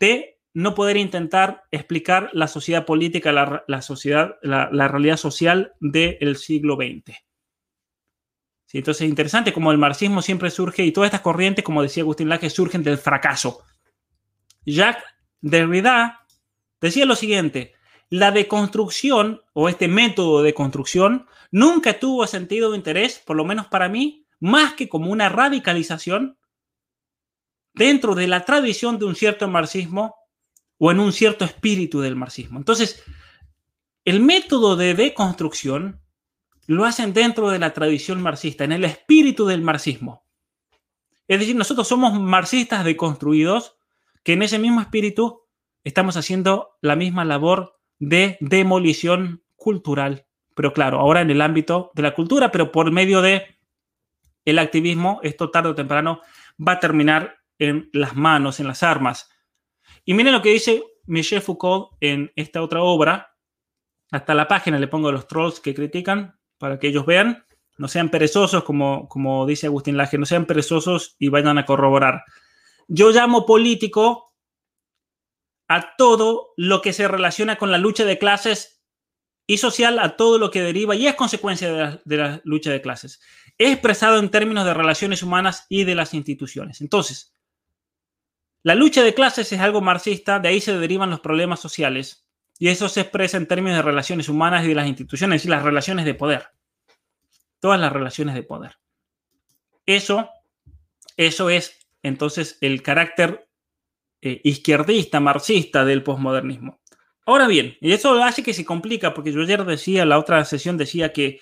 de no poder intentar explicar la sociedad política, la, sociedad, la, realidad social del siglo XX. Entonces es interesante como el marxismo siempre surge y todas estas corrientes, como decía Agustín Laje, surgen del fracaso. Jacques Derrida decía lo siguiente, la deconstrucción o este método de construcción nunca tuvo sentido de interés, por lo menos para mí, más que como una radicalización dentro de la tradición de un cierto marxismo o en un cierto espíritu del marxismo. Entonces, el método de deconstrucción lo hacen dentro de la tradición marxista, en el espíritu del marxismo. Es decir, nosotros somos marxistas deconstruidos que en ese mismo espíritu estamos haciendo la misma labor de demolición cultural. Pero claro, ahora en el ámbito de la cultura, pero por medio de el activismo, esto tarde o temprano va a terminar en las manos, en las armas. Y miren lo que dice Michel Foucault en esta otra obra. Hasta la página le pongo los trolls que critican para que ellos vean. No sean perezosos, como, como dice Agustín Laje, no sean perezosos y vayan a corroborar. Yo llamo político a todo lo que se relaciona con la lucha de clases y social, a todo lo que deriva y es consecuencia de la, lucha de clases. Es expresado en términos de relaciones humanas y de las instituciones. Entonces, la lucha de clases es algo marxista, de ahí se derivan los problemas sociales y eso se expresa en términos de relaciones humanas y de las instituciones y las relaciones de poder. Todas las relaciones de poder. Eso, eso es entonces el carácter eh, izquierdista, marxista del posmodernismo. Ahora bien, y eso hace que se complica, porque yo ayer decía, la otra sesión decía que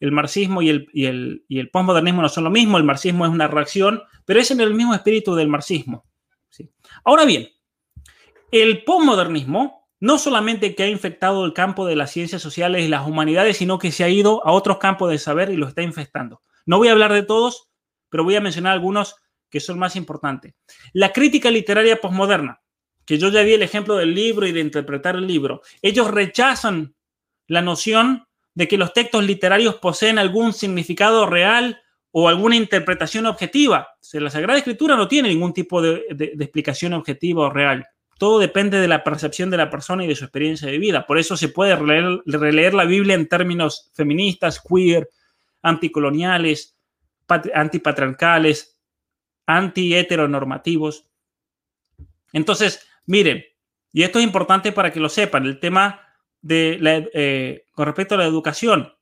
el marxismo y el, y el, y el posmodernismo no son lo mismo, el marxismo es una reacción, pero es en el mismo espíritu del marxismo. ¿sí? Ahora bien, el posmodernismo no solamente que ha infectado el campo de las ciencias sociales y las humanidades, sino que se ha ido a otros campos de saber y lo está infectando. No voy a hablar de todos, pero voy a mencionar algunos que son más importantes. La crítica literaria posmoderna, que yo ya di el ejemplo del libro y de interpretar el libro. Ellos rechazan la noción de que los textos literarios poseen algún significado real o alguna interpretación objetiva. la Sagrada Escritura no tiene ningún tipo de, explicación objetiva o real. Todo depende de la percepción de la persona y de su experiencia de vida. Por eso se puede releer, releer la Biblia en términos feministas, queer, anticoloniales, antipatriarcales, anti-heteronormativos. Entonces, miren, y esto es importante para que lo sepan, el tema de eh, con respecto a la educación.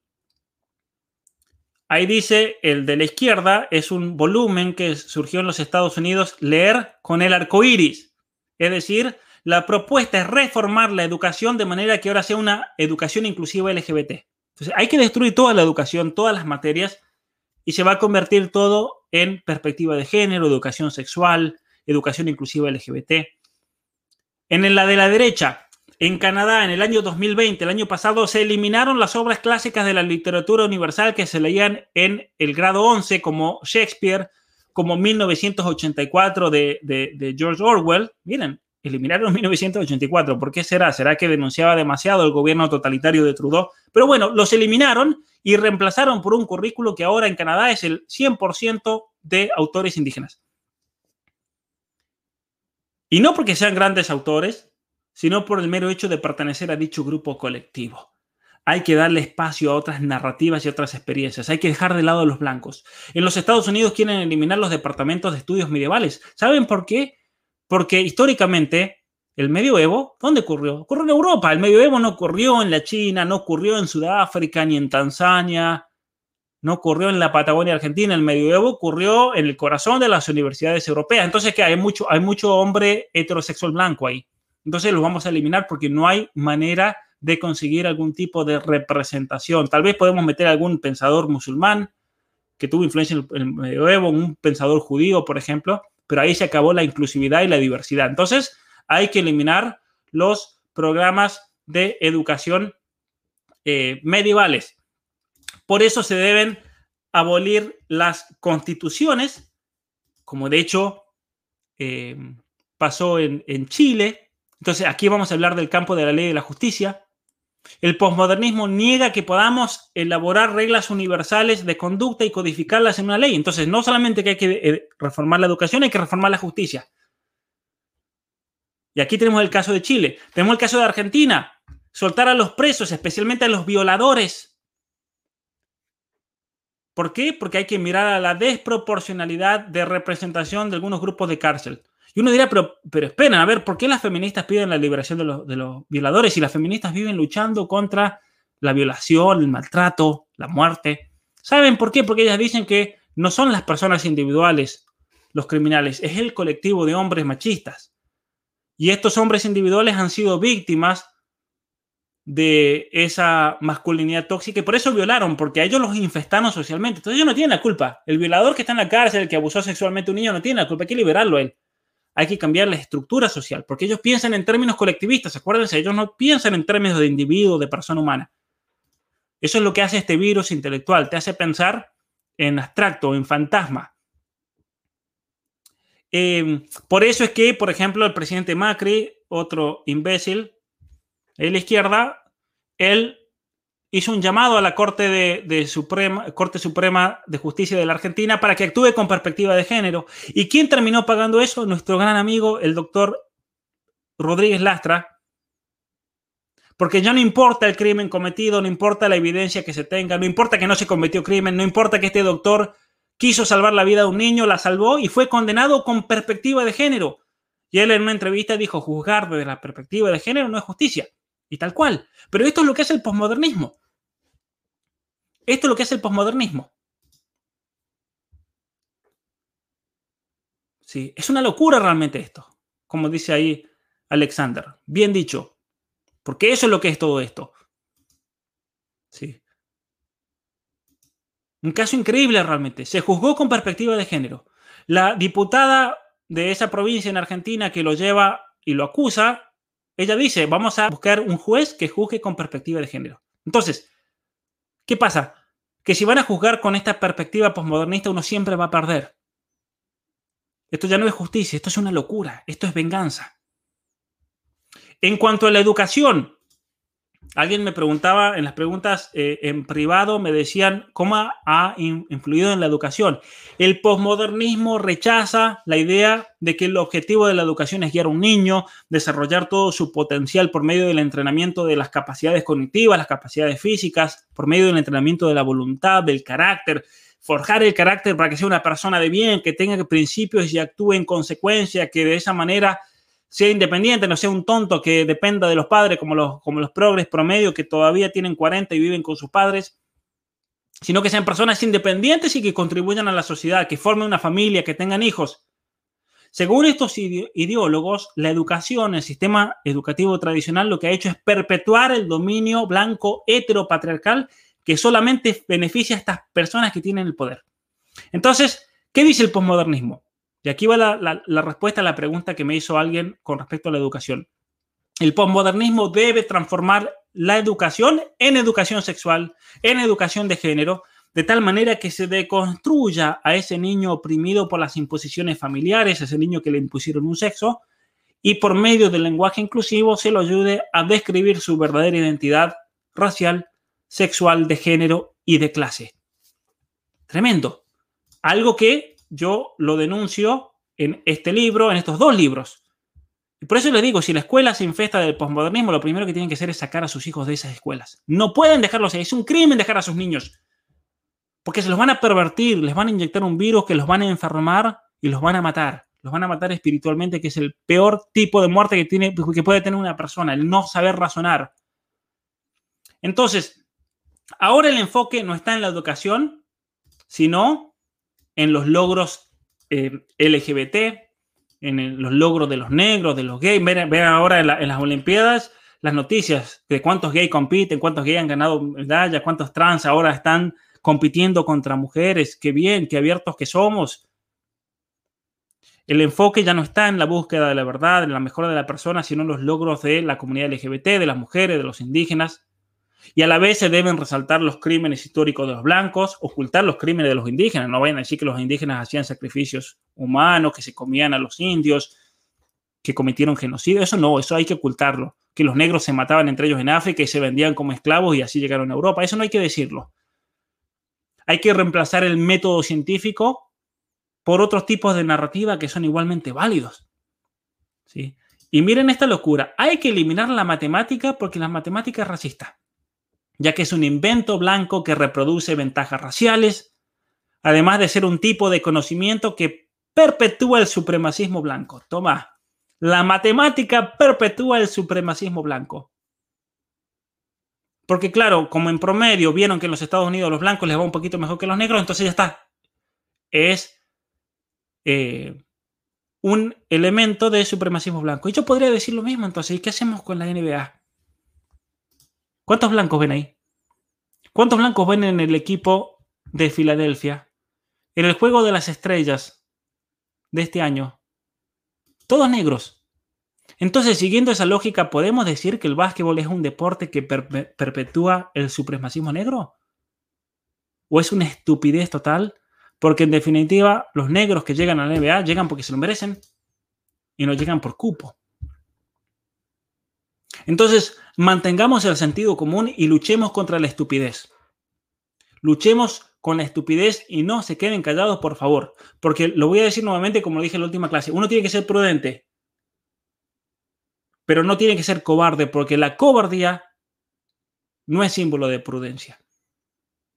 Ahí dice, el de la izquierda es un volumen que surgió en los Estados Unidos, leer con el arco iris. Es decir, la propuesta es reformar la educación de manera que ahora sea una educación inclusiva LGBT. Entonces, hay que destruir toda la educación, todas las materias, y se va a convertir todo en perspectiva de género, educación sexual, educación inclusiva LGBT. En la de la derecha, en Canadá, en el año 2020, el año pasado, se eliminaron las obras clásicas de la literatura universal que se leían en el grado 11, como Shakespeare, como 1984 de, de, George Orwell. Miren, eliminaron 1984. ¿Por qué será? ¿Será que denunciaba demasiado el gobierno totalitario de Trudeau? Pero bueno, los eliminaron y reemplazaron por un currículo que ahora en Canadá es el 100% de autores indígenas. Y no porque sean grandes autores, sino por el mero hecho de pertenecer a dicho grupo colectivo. Hay que darle espacio a otras narrativas y otras experiencias. Hay que dejar de lado a los blancos. En los Estados Unidos quieren eliminar los departamentos de estudios medievales. ¿Saben por qué? Porque históricamente el medioevo, ¿dónde ocurrió? Ocurrió en Europa. El medioevo no ocurrió en la China, no ocurrió en Sudáfrica ni en Tanzania, no ocurrió en la Patagonia Argentina. El medioevo ocurrió en el corazón de las universidades europeas. Entonces, que hay mucho, hay mucho hombre heterosexual blanco ahí. Entonces los vamos a eliminar porque no hay manera de conseguir algún tipo de representación. Tal vez podemos meter algún pensador musulmán que tuvo influencia en el medioevo, un pensador judío, por ejemplo, pero ahí se acabó la inclusividad y la diversidad. Entonces hay que eliminar los programas de educación eh, medievales. Por eso se deben abolir las constituciones, como de hecho eh, pasó en, en Chile, entonces, aquí vamos a hablar del campo de la ley y de la justicia. El posmodernismo niega que podamos elaborar reglas universales de conducta y codificarlas en una ley. Entonces, no solamente que hay que eh, reformar la educación, hay que reformar la justicia. Y aquí tenemos el caso de Chile. Tenemos el caso de Argentina. Soltar a los presos, especialmente a los violadores. ¿Por qué? Porque hay que mirar a la desproporcionalidad de representación de algunos grupos de cárcel. Y uno dirá, pero, pero esperen, a ver, ¿por qué las feministas piden la liberación de los, de los violadores y las feministas viven luchando contra la violación, el maltrato, la muerte? ¿Saben por qué? Porque ellas dicen que no son las personas individuales los criminales, es el colectivo de hombres machistas. Y estos hombres individuales han sido víctimas de esa masculinidad tóxica y por eso violaron, porque a ellos los infestaron socialmente. Entonces ellos no tienen la culpa. El violador que está en la cárcel, el que abusó sexualmente a un niño, no tiene la culpa. Hay que liberarlo a él. Hay que cambiar la estructura social, porque ellos piensan en términos colectivistas. Acuérdense, ellos no piensan en términos de individuo, de persona humana. Eso es lo que hace este virus intelectual. Te hace pensar en abstracto, en fantasma. Em, por eso es que, por ejemplo, el presidente Macri, otro imbécil, de la izquierda, él hizo un llamado a la Corte, de, Suprema, Corte Suprema de Justicia de la Argentina para que actúe con perspectiva de género. ¿Y quién terminó pagando eso? Nuestro gran amigo, el doctor Rodríguez Lastra. Porque ya no importa el crimen cometido, no importa la evidencia que se tenga, no importa que no se cometió crimen, no importa que este doctor quiso salvar la vida de un niño, la salvó y fue condenado con perspectiva de género. Y él en una entrevista dijo, juzgar desde la perspectiva de género no es justicia. Y tal cual. Pero esto es lo que hace el posmodernismo. Esto es lo que hace el posmodernismo. Sí, es una locura realmente esto, como dice ahí Alexander. Bien dicho, porque eso es lo que es todo esto. Sí. Un caso increíble realmente. Se juzgó con perspectiva de género. La diputada de esa provincia en Argentina que lo lleva y lo acusa ella dice, vamos a buscar un juez que juzgue con perspectiva de género. Entonces, ¿qué pasa? Que si van a juzgar con esta perspectiva posmodernista, uno siempre va a perder. Esto ya no es justicia, esto es una locura, esto es venganza. En cuanto a la educación, Alguien me preguntaba en las preguntas eh, en privado, me decían cómo ha influido en la educación. El posmodernismo rechaza la idea de que el objetivo de la educación es guiar a un niño, desarrollar todo su potencial por medio del entrenamiento de las capacidades cognitivas, las capacidades físicas, por medio del entrenamiento de la voluntad, del carácter, forjar el carácter para que sea una persona de bien, que tenga principios y actúe en consecuencia, que de esa manera sea independiente, no sea un tonto que dependa de los padres como los, como los progres promedio que todavía tienen 40 y viven con sus padres, sino que sean personas independientes y que contribuyan a la sociedad, que formen una familia, que tengan hijos. Según estos ideólogos, la educación, el sistema educativo tradicional, lo que ha hecho es perpetuar el dominio blanco heteropatriarcal que solamente beneficia a estas personas que tienen el poder. Entonces, ¿qué dice el posmodernismo? Y aquí va la, respuesta a la pregunta que me hizo alguien con respecto a la educación. El posmodernismo debe transformar la educación en educación sexual, en educación de género, de tal manera que se deconstruya a ese niño oprimido por las imposiciones familiares, ese niño que le impusieron un sexo, y por medio del lenguaje inclusivo se lo ayude a describir su verdadera identidad racial, sexual, de género y de clase. Tremendo. Algo que yo lo denuncio en este libro, en estos dos libros. Y por eso les digo, si la escuela se infesta del posmodernismo, lo primero que tienen que hacer es sacar a sus hijos de esas escuelas. No pueden dejarlos ahí. Es un crimen dejar a sus niños. Porque se los van a pervertir, les van a inyectar un virus que los van a enfermar y los van a matar. Los van a matar espiritualmente, que es el peor tipo de muerte que, tiene, que puede tener una persona, el no saber razonar. Entonces, ahora el enfoque no está en la educación, sino en los logros eh, LGBT, en los logros de los negros, de los gays. Ver, ahora en, las Olimpiadas las noticias de cuántos gays compiten, cuántos gays han ganado medallas, cuántos trans ahora están compitiendo contra mujeres. Qué bien, qué abiertos que somos. El enfoque ya no está en la búsqueda de la verdad, en la mejora de la persona, sino en los logros de la comunidad LGBT, de las mujeres, de los indígenas. Y a la vez se deben resaltar los crímenes históricos de los blancos, ocultar los crímenes de los indígenas. No vayan a decir que los indígenas hacían sacrificios humanos, que se comían a los indios, que cometieron genocidio. Eso no, eso hay que ocultarlo. Que los negros se mataban entre ellos en África y se vendían como esclavos y así llegaron a Europa. Eso no hay que decirlo. Hay que reemplazar el método científico por otros tipos de narrativa que son igualmente válidos. ¿Sí? Y miren esta locura. Hay que eliminar la matemática porque la matemática es racista ya que es un invento blanco que reproduce ventajas raciales, además de ser un tipo de conocimiento que perpetúa el supremacismo blanco. Toma, la matemática perpetúa el supremacismo blanco. Porque claro, como en promedio vieron que en los Estados Unidos los blancos les va un poquito mejor que los negros, entonces ya está. Es eh, un elemento de supremacismo blanco. Y yo podría decir lo mismo entonces. ¿Y qué hacemos con la NBA? ¿Cuántos blancos ven ahí? ¿Cuántos blancos ven en el equipo de Filadelfia? En el juego de las estrellas de este año. Todos negros. Entonces, siguiendo esa lógica, ¿podemos decir que el básquetbol es un deporte que perpetúa el supremacismo negro? ¿O es una estupidez total? Porque en definitiva, los negros que llegan a la NBA llegan porque se lo merecen y no llegan por cupo. Entonces, mantengamos el sentido común y luchemos contra la estupidez. Luchemos con la estupidez y no se queden callados, por favor. Porque lo voy a decir nuevamente como lo dije en la última clase. Uno tiene que ser prudente, pero no tiene que ser cobarde, porque la cobardía no es símbolo de prudencia.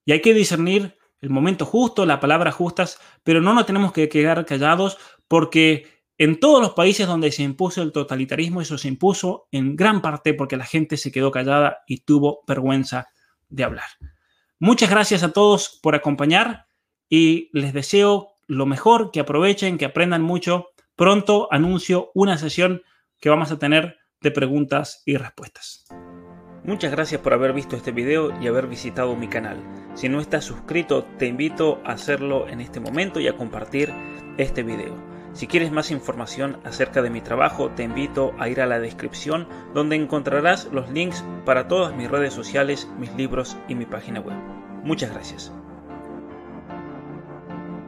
Y hay que discernir el momento justo, las palabras justas, pero no nos tenemos que quedar callados porque en todos los países donde se impuso el totalitarismo, eso se impuso en gran parte porque la gente se quedó callada y tuvo vergüenza de hablar. Muchas gracias a todos por acompañar y les deseo lo mejor, que aprovechen, que aprendan mucho. Pronto anuncio una sesión que vamos a tener de preguntas y respuestas. Muchas gracias por haber visto este video y haber visitado mi canal. Si no estás suscrito, te invito a hacerlo en este momento y a compartir este video. Si quieres más información acerca de mi trabajo, te invito a ir a la descripción donde encontrarás los links para todas mis redes sociales, mis libros y mi página web. Muchas gracias.